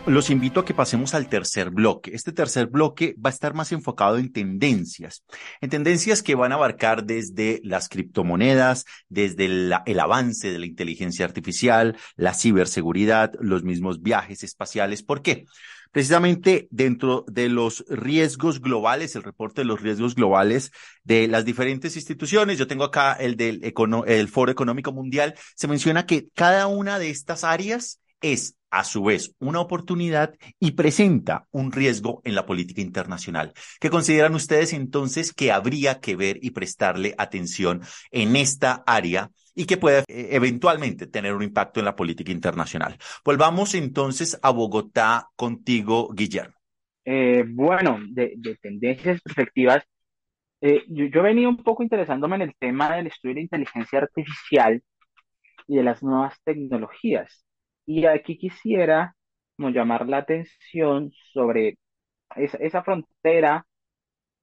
Los invito a que pasemos al tercer bloque. Este tercer bloque va a estar más enfocado en tendencias, en tendencias que van a abarcar desde las criptomonedas, desde el avance de la inteligencia artificial, la ciberseguridad, los mismos viajes espaciales. ¿Por qué? Precisamente dentro de los riesgos globales, el reporte de los riesgos globales de las diferentes instituciones, yo tengo acá el del el Foro Económico Mundial, se menciona que cada una de estas áreas es a su vez una oportunidad y presenta un riesgo en la política internacional. ¿Qué consideran ustedes entonces que habría que ver y prestarle atención en esta área y que puede eh, eventualmente tener un impacto en la política internacional? Volvamos entonces a Bogotá contigo, Guillermo. Eh, bueno, de, tendencias, perspectivas, eh, yo, yo venía un poco interesándome en el tema del estudio de inteligencia artificial y de las nuevas tecnologías. Y aquí quisiera como llamar la atención sobre esa, esa frontera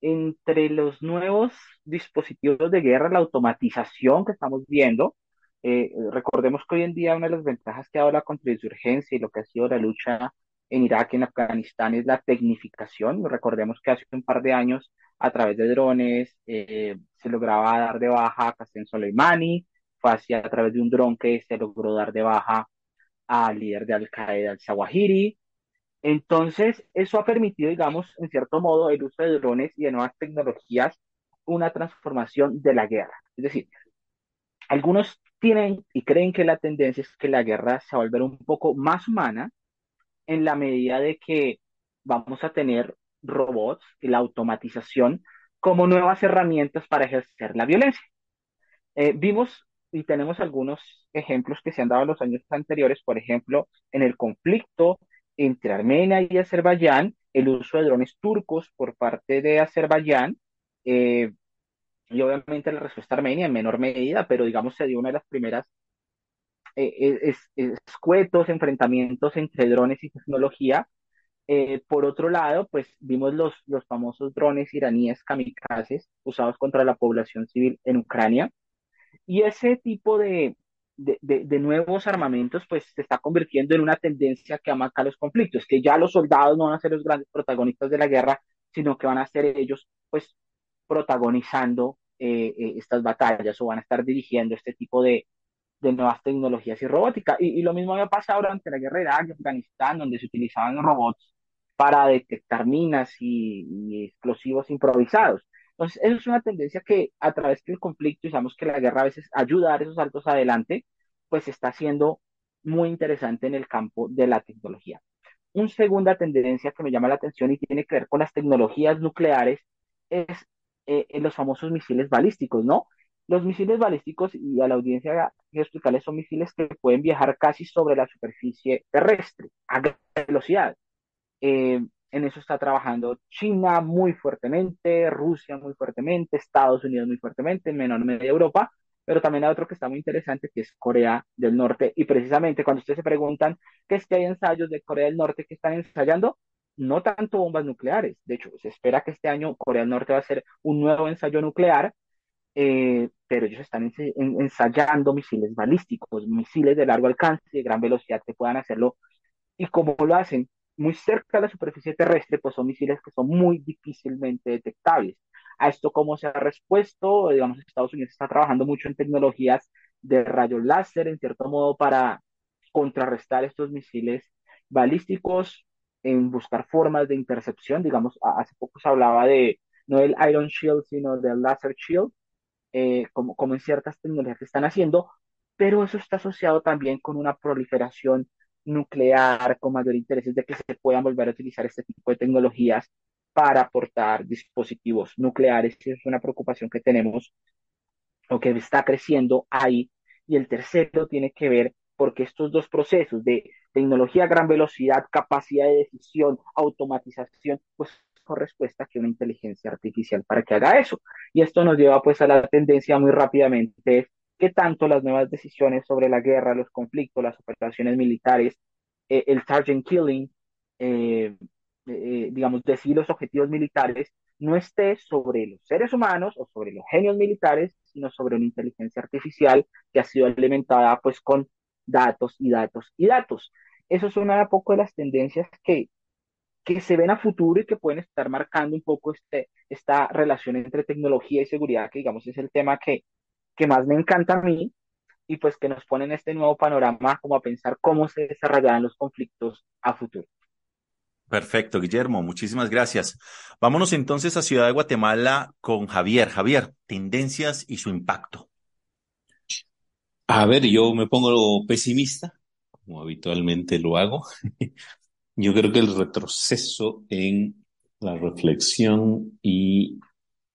entre los nuevos dispositivos de guerra, la automatización que estamos viendo. Eh, recordemos que hoy en día una de las ventajas que ha dado la contrainsurgencia y lo que ha sido la lucha en Irak y en Afganistán es la tecnificación. Recordemos que hace un par de años, a través de drones, eh, se lograba dar de baja a Qasem Soleimani, fue así a través de un dron que se logró dar de baja al líder de Al Qaeda, al-Zawahiri. Entonces, eso ha permitido, digamos, en cierto modo, el uso de drones y de nuevas tecnologías, una transformación de la guerra. Es decir, algunos tienen y creen que la tendencia es que la guerra se va a volver un poco más humana en la medida de que vamos a tener robots y la automatización como nuevas herramientas para ejercer la violencia. Eh, vimos y tenemos algunos ejemplos que se han dado en los años anteriores, por ejemplo, en el conflicto entre Armenia y Azerbaiyán, el uso de drones turcos por parte de Azerbaiyán, eh, y obviamente la respuesta armenia en menor medida, pero digamos se dio una de las primeras eh, escuetos enfrentamientos entre drones y tecnología. Eh, por otro lado, pues vimos los, los famosos drones iraníes kamikazes usados contra la población civil en Ucrania. Y ese tipo de, de, nuevos armamentos, pues se está convirtiendo en una tendencia que amaca los conflictos, que ya los soldados no van a ser los grandes protagonistas de la guerra, sino que van a ser ellos, pues, protagonizando eh, eh, estas batallas o van a estar dirigiendo este tipo de, nuevas tecnologías y robótica. Y, lo mismo había pasado durante la guerra de Afganistán, donde se utilizaban robots para detectar minas y explosivos improvisados. Entonces, eso es una tendencia que a través del conflicto, y sabemos que la guerra a veces ayuda a dar esos saltos adelante, pues está siendo muy interesante en el campo de la tecnología. Una segunda tendencia que me llama la atención y tiene que ver con las tecnologías nucleares es eh, los famosos misiles balísticos, ¿no? Los misiles balísticos, y a la audiencia quiero explicarles, son misiles que pueden viajar casi sobre la superficie terrestre a gran velocidad. Eh, en eso está trabajando China muy fuertemente, Rusia muy fuertemente, Estados Unidos muy fuertemente, en menor medida Europa, pero también hay otro que está muy interesante que es Corea del Norte. Y precisamente cuando ustedes se preguntan qué es que hay ensayos de Corea del Norte que están ensayando, no tanto bombas nucleares. De hecho, se espera que este año Corea del Norte va a hacer un nuevo ensayo nuclear, eh, pero ellos están ensayando misiles balísticos, misiles de largo alcance, de gran velocidad, que puedan hacerlo. ¿Y cómo lo hacen? Muy cerca de la superficie terrestre, pues son misiles que son muy difícilmente detectables. A esto, ¿cómo se ha respuesto? Digamos, Estados Unidos está trabajando mucho en tecnologías de rayos láser, en cierto modo, para contrarrestar estos misiles balísticos, en buscar formas de intercepción. Digamos, hace poco se hablaba de no del Iron Shield, sino del Laser Shield, eh, como, como en ciertas tecnologías que están haciendo, pero eso está asociado también con una proliferación nuclear, con mayor interés de que se puedan volver a utilizar este tipo de tecnologías para aportar dispositivos nucleares. Es una preocupación que tenemos o que está creciendo ahí. Y el tercero tiene que ver porque estos dos procesos de tecnología a gran velocidad, capacidad de decisión, automatización, pues con respuesta que una inteligencia artificial para que haga eso. Y esto nos lleva pues a la tendencia muy rápidamente que tanto las nuevas decisiones sobre la guerra, los conflictos, las operaciones militares, eh, el target killing, eh, eh, digamos, decir los objetivos militares, no esté sobre los seres humanos o sobre los genios militares, sino sobre una inteligencia artificial que ha sido alimentada pues con datos y datos y datos. Eso son un poco de las tendencias que, que se ven a futuro y que pueden estar marcando un poco este, esta relación entre tecnología y seguridad, que digamos es el tema que, que más me encanta a mí y pues que nos pone en este nuevo panorama como a pensar cómo se desarrollarán los conflictos a futuro. Perfecto, Guillermo, muchísimas gracias. Vámonos entonces a Ciudad de Guatemala con Javier. Javier, tendencias y su impacto. A ver, yo me pongo pesimista, como habitualmente lo hago. (laughs) Yo creo que el retroceso en la reflexión y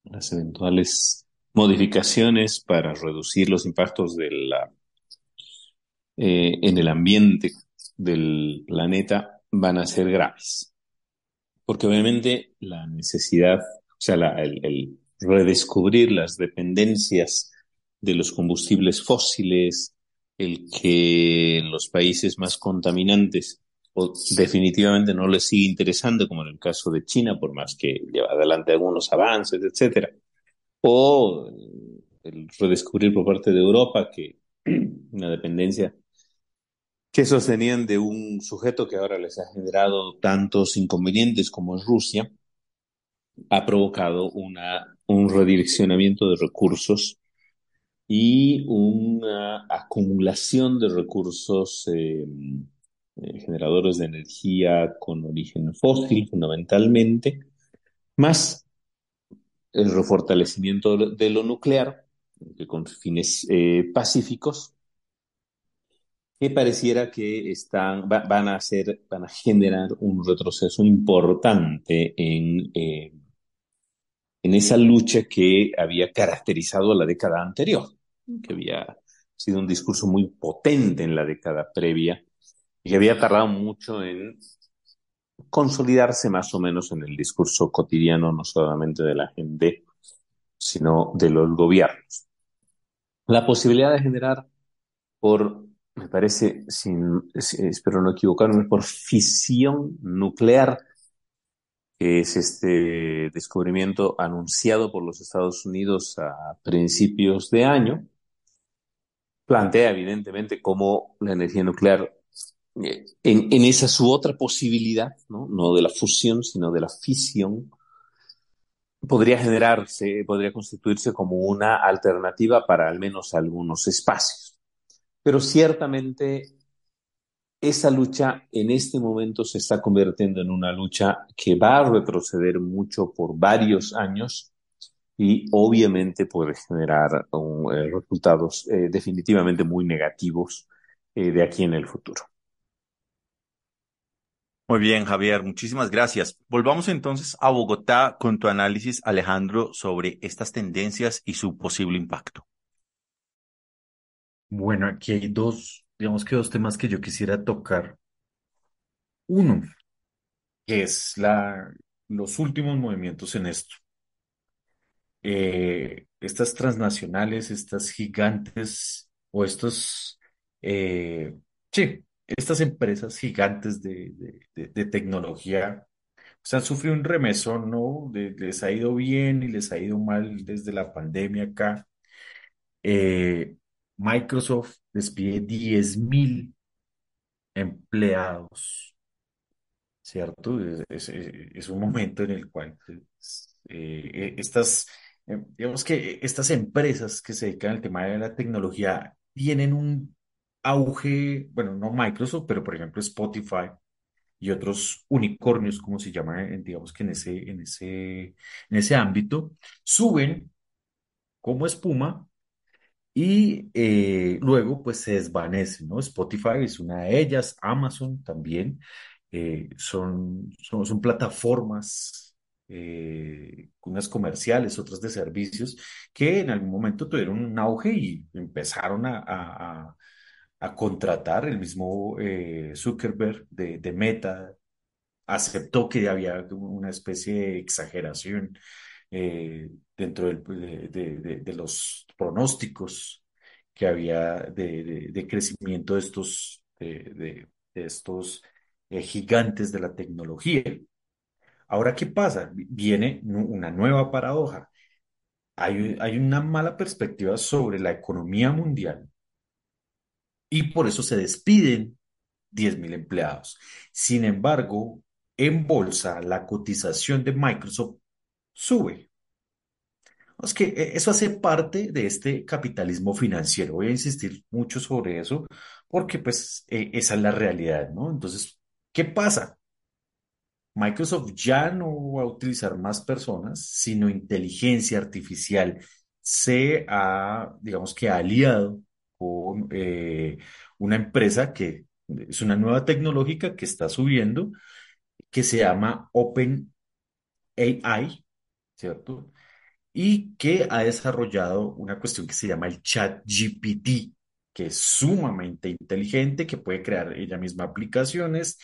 las eventuales modificaciones para reducir los impactos eh, en el ambiente del planeta van a ser graves. Porque obviamente la necesidad, o sea, el redescubrir las dependencias de los combustibles fósiles, el que los países más contaminantes definitivamente no les sigue interesando, como en el caso de China, por más que lleva adelante algunos avances, etcétera, o el redescubrir por parte de Europa que (clears throat) una dependencia que sostenían de un sujeto que ahora les ha generado tantos inconvenientes como es Rusia, ha provocado una, un redireccionamiento de recursos y una acumulación de recursos eh, eh, generadores de energía con origen fósil fundamentalmente, más el refortalecimiento de lo nuclear, con fines eh, pacíficos, que pareciera que están, van a hacer, van a generar un retroceso importante en, en esa lucha que había caracterizado la década anterior que había sido un discurso muy potente en la década previa y que había tardado mucho en consolidarse más o menos en el discurso cotidiano, no solamente de la gente, sino de los gobiernos. La posibilidad de generar por, me parece, sin, espero no equivocarme, por fisión nuclear, que es este descubrimiento anunciado por los Estados Unidos a principios de año, plantea evidentemente cómo la energía nuclear, en, esa su otra posibilidad, ¿no? no de la fusión, sino de la fisión, podría generarse, podría constituirse como una alternativa para al menos algunos espacios. Pero ciertamente esa lucha en este momento se está convirtiendo en una lucha que va a retroceder mucho por varios años y obviamente puede generar eh, resultados eh, definitivamente muy negativos eh, de aquí en el futuro. Muy bien, Javier, muchísimas gracias. Volvamos entonces a Bogotá con tu análisis, Alejandro, sobre estas tendencias y su posible impacto. Bueno, aquí hay dos, digamos que dos temas que yo quisiera tocar. Uno, que es la, los últimos movimientos en esto. Eh, estas transnacionales, estas gigantes o estos, eh, sí, estas empresas gigantes de, de, tecnología, pues han sufrido un remesón, ¿no? De- les ha ido bien y les ha ido mal desde la pandemia acá. Eh, Microsoft despide diez mil empleados. ¿cierto? Es, es- un momento en el cual pues, eh, eh, estas, eh, digamos que estas empresas que se dedican al tema de la tecnología tienen un auge, bueno, no Microsoft, pero por ejemplo Spotify y otros unicornios, como se llama, eh, digamos que en ese, en ese, en ese ámbito, suben como espuma. Y eh, luego pues se desvanece, ¿no? Spotify es una de ellas, Amazon también eh, son, son, plataformas, unas comerciales, otras de servicios, que en algún momento tuvieron un auge y empezaron a- a contratar. El mismo eh, Zuckerberg de, Meta aceptó que había una especie de exageración eh, dentro de, los pronósticos que había de, crecimiento de estos, de, estos eh, gigantes de la tecnología. Ahora, ¿qué pasa? Viene una nueva paradoja. Hay, hay una mala perspectiva sobre la economía mundial y por eso se despiden 10.000 empleados. Sin embargo, en bolsa, la cotización de Microsoft sube. Es que eh, eso hace parte de este capitalismo financiero. Voy a insistir mucho sobre eso porque pues eh, esa es la realidad, ¿no? Entonces, ¿qué pasa? Microsoft ya no va a utilizar más personas, sino inteligencia artificial. Se ha, digamos que ha aliado eh, una empresa que es una nueva tecnológica que está subiendo, que se llama OpenAI, ¿cierto? y que ha desarrollado una cuestión que se llama el chat GPT, que es sumamente inteligente, que puede crear ella misma aplicaciones,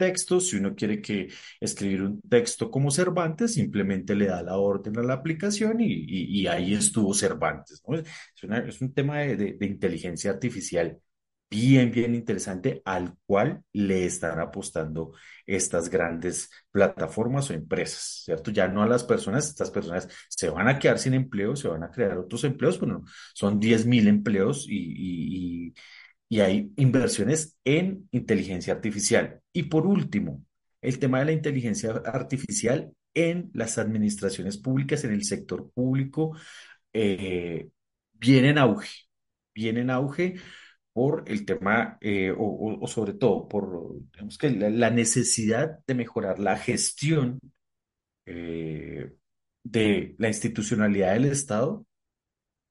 textos. Si uno quiere que escribir un texto como Cervantes, simplemente le da la orden a la aplicación y, ahí estuvo Cervantes, ¿no? Es, una- un tema de, inteligencia artificial bien, bien interesante al cual le están apostando estas grandes plataformas o empresas, ¿cierto? Ya no a las personas, estas personas se van a quedar sin empleo, se van a crear otros empleos, bueno, son diez mil empleos y, y hay inversiones en inteligencia artificial. Y por último, el tema de la inteligencia artificial en las administraciones públicas, en el sector público, eh, viene en auge, viene en auge por el tema, eh, o, sobre todo por, digamos que la, la necesidad de mejorar la gestión eh, de la institucionalidad del Estado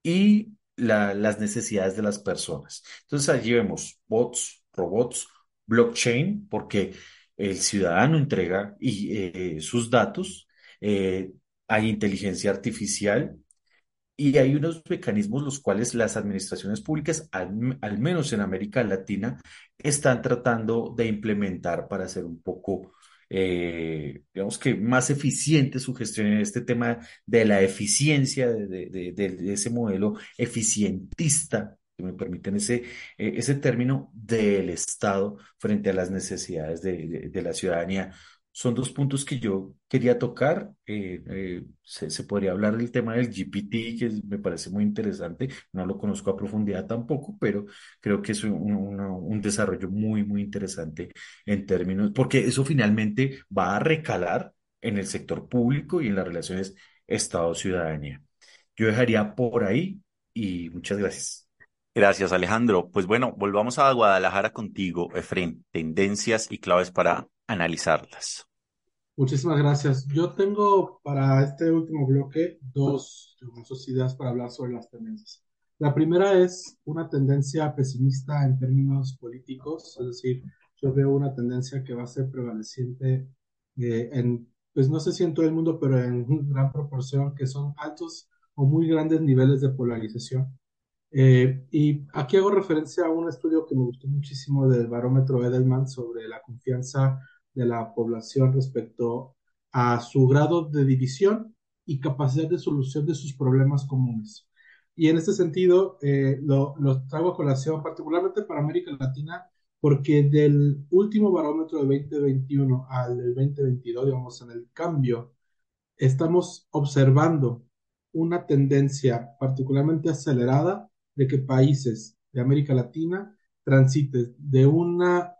y la- las necesidades de las personas. Entonces allí vemos bots, robots, blockchain, porque el ciudadano entrega eh, sus datos, eh, hay inteligencia artificial y hay unos mecanismos los cuales las administraciones públicas, al, al menos en América Latina, están tratando de implementar para hacer un poco, eh, digamos que más eficiente su gestión en este tema de la eficiencia, de, de- ese modelo eficientista, que me permiten ese, eh, ese término del Estado frente a las necesidades de de- de la ciudadanía. Son dos puntos que yo quería tocar. Eh, eh, se, podría hablar del tema del GPT, que me parece muy interesante. No lo conozco a profundidad tampoco, pero creo que es un, un- un desarrollo muy, muy interesante en términos, porque eso finalmente va a recalar en el sector público y en las relaciones Estado-ciudadanía. Yo dejaría por ahí y muchas gracias. Gracias, Alejandro. Pues bueno, volvamos a Guadalajara contigo, Efren. Tendencias y claves para analizarlas. Muchísimas gracias. Yo tengo para este último bloque dos, ideas para hablar sobre las tendencias. La primera es una tendencia pesimista en términos políticos, es decir, yo veo una tendencia que va a ser prevaleciente eh, en, pues no sé si en todo el mundo, pero en gran proporción, que son altos o muy grandes niveles de polarización. Eh, y aquí hago referencia a un estudio que me gustó muchísimo del barómetro Edelman sobre la confianza de la población respecto a su grado de división y capacidad de solución de sus problemas comunes. Y en este sentido, eh, lo, lo, traigo a colación particularmente para América Latina, porque del último barómetro de 2021 al 2022, digamos, en el cambio, estamos observando una tendencia particularmente acelerada de que países de América Latina transiten de una,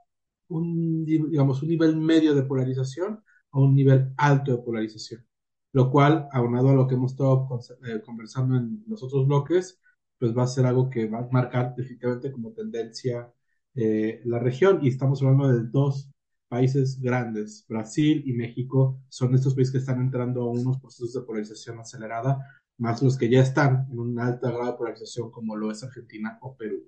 un, digamos, un nivel medio de polarización a un nivel alto de polarización, lo cual, aunado a lo que hemos estado eh, conversando en los otros bloques, pues va a ser algo que va a marcar definitivamente como tendencia eh, la región y estamos hablando de dos países grandes, Brasil y México, son estos países que están entrando a unos procesos de polarización acelerada, más los que ya están en un alta grado de polarización como lo es Argentina o Perú.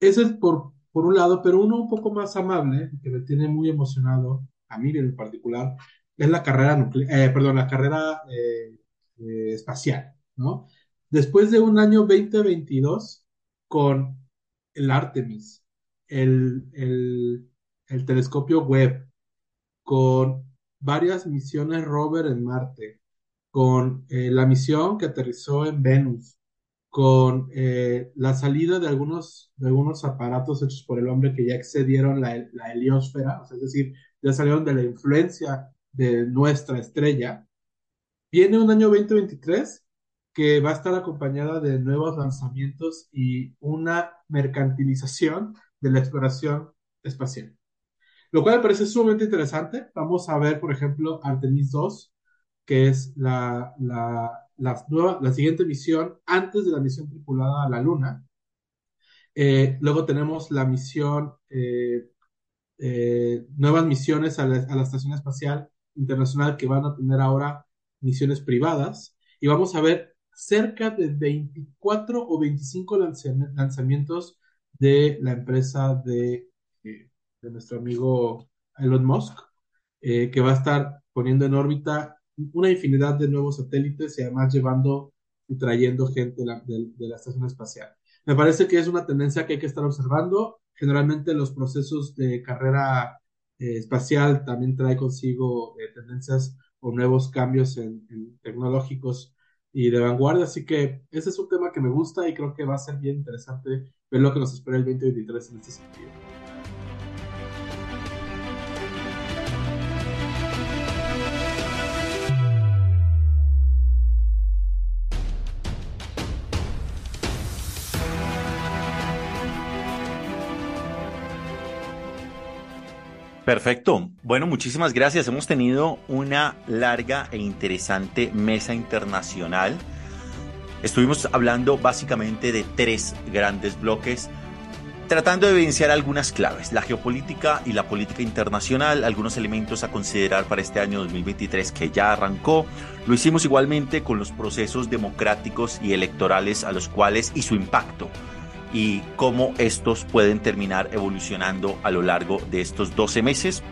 Ese es por, por un lado, pero uno un poco más amable, que me tiene muy emocionado, a mí en particular, es la carrera eh, perdón, la carrera eh, eh, espacial, ¿no? Después de un año 2022 con el Artemis, el, el, el telescopio Webb, con varias misiones rover en Marte, con la misión que aterrizó en Venus, con eh, la salida de algunos, de algunos aparatos hechos por el hombre que ya excedieron la, la heliosfera, es decir, ya salieron de la influencia de nuestra estrella. Viene un año 2023 que va a estar acompañada de nuevos lanzamientos y una mercantilización de la exploración espacial. Lo cual me parece sumamente interesante. Vamos a ver, por ejemplo, Artemis 2, que es la, la, la, nueva, la siguiente misión antes de la misión tripulada a la Luna. Eh, luego tenemos la misión, eh, eh, nuevas misiones a la, a la Estación Espacial Internacional que van a tener ahora misiones privadas. Y vamos a ver cerca de 24 o 25 lanzamientos de la empresa de, eh, de nuestro amigo Elon Musk, que va a estar poniendo en órbita una infinidad de nuevos satélites y además llevando y trayendo gente de la, estación espacial. Me parece que es una tendencia que hay que estar observando. Generalmente los procesos de carrera eh, espacial también trae consigo eh, tendencias o nuevos cambios en tecnológicos y de vanguardia. Así que ese es un tema que me gusta y creo que va a ser bien interesante ver lo que nos espera el 2023 en este sentido. Perfecto. Bueno, muchísimas gracias. Hemos tenido una larga e interesante mesa internacional. Estuvimos hablando básicamente de tres grandes bloques, tratando de evidenciar algunas claves, la geopolítica y la política internacional, algunos elementos a considerar para este año 2023 que ya arrancó. Lo hicimos igualmente con los procesos democráticos y electorales a los cuales y su impacto y cómo estos pueden terminar evolucionando a lo largo de estos 12 meses.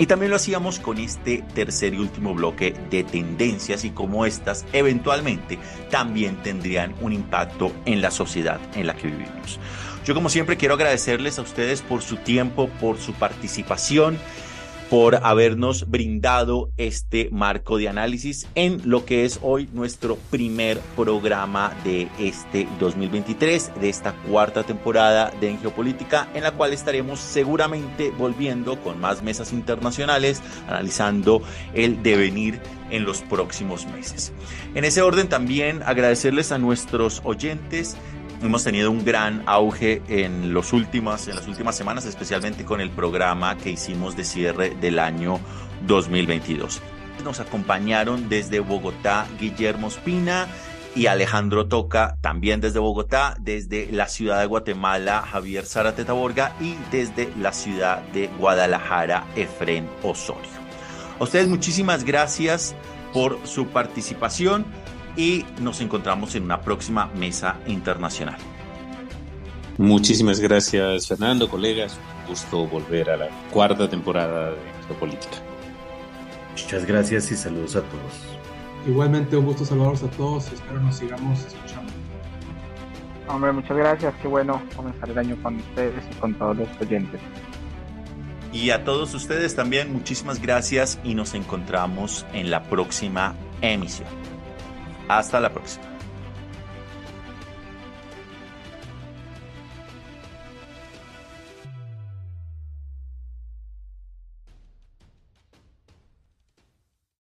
Y también lo hacíamos con este tercer y último bloque de tendencias y cómo estas eventualmente también tendrían un impacto en la sociedad en la que vivimos. Yo como siempre quiero agradecerles a ustedes por su tiempo, por su participación por habernos brindado este marco de análisis en lo que es hoy nuestro primer programa de este 2023, de esta cuarta temporada de En Geopolítica, en la cual estaremos seguramente volviendo con más mesas internacionales, analizando el devenir en los próximos meses. En ese orden también agradecerles a nuestros oyentes hemos tenido un gran auge en, los últimas, en las últimas semanas, especialmente con el programa que hicimos de cierre del año 2022. Nos acompañaron desde Bogotá Guillermo Espina y Alejandro Toca, también desde Bogotá, desde la ciudad de Guatemala Javier Zárate Taborga y desde la ciudad de Guadalajara Efren Osorio. Ustedes muchísimas gracias por su participación y nos encontramos en una próxima mesa internacional. Muchísimas gracias Fernando, colegas. Un gusto volver a la cuarta temporada de Geopolítica. Muchas gracias y saludos a todos. Igualmente un gusto saludarlos a todos y espero nos sigamos escuchando. Hombre, muchas gracias. Qué bueno comenzar el año con ustedes y con todos los oyentes. Y a todos ustedes también muchísimas gracias y nos encontramos en la próxima emisión. Hasta la próxima.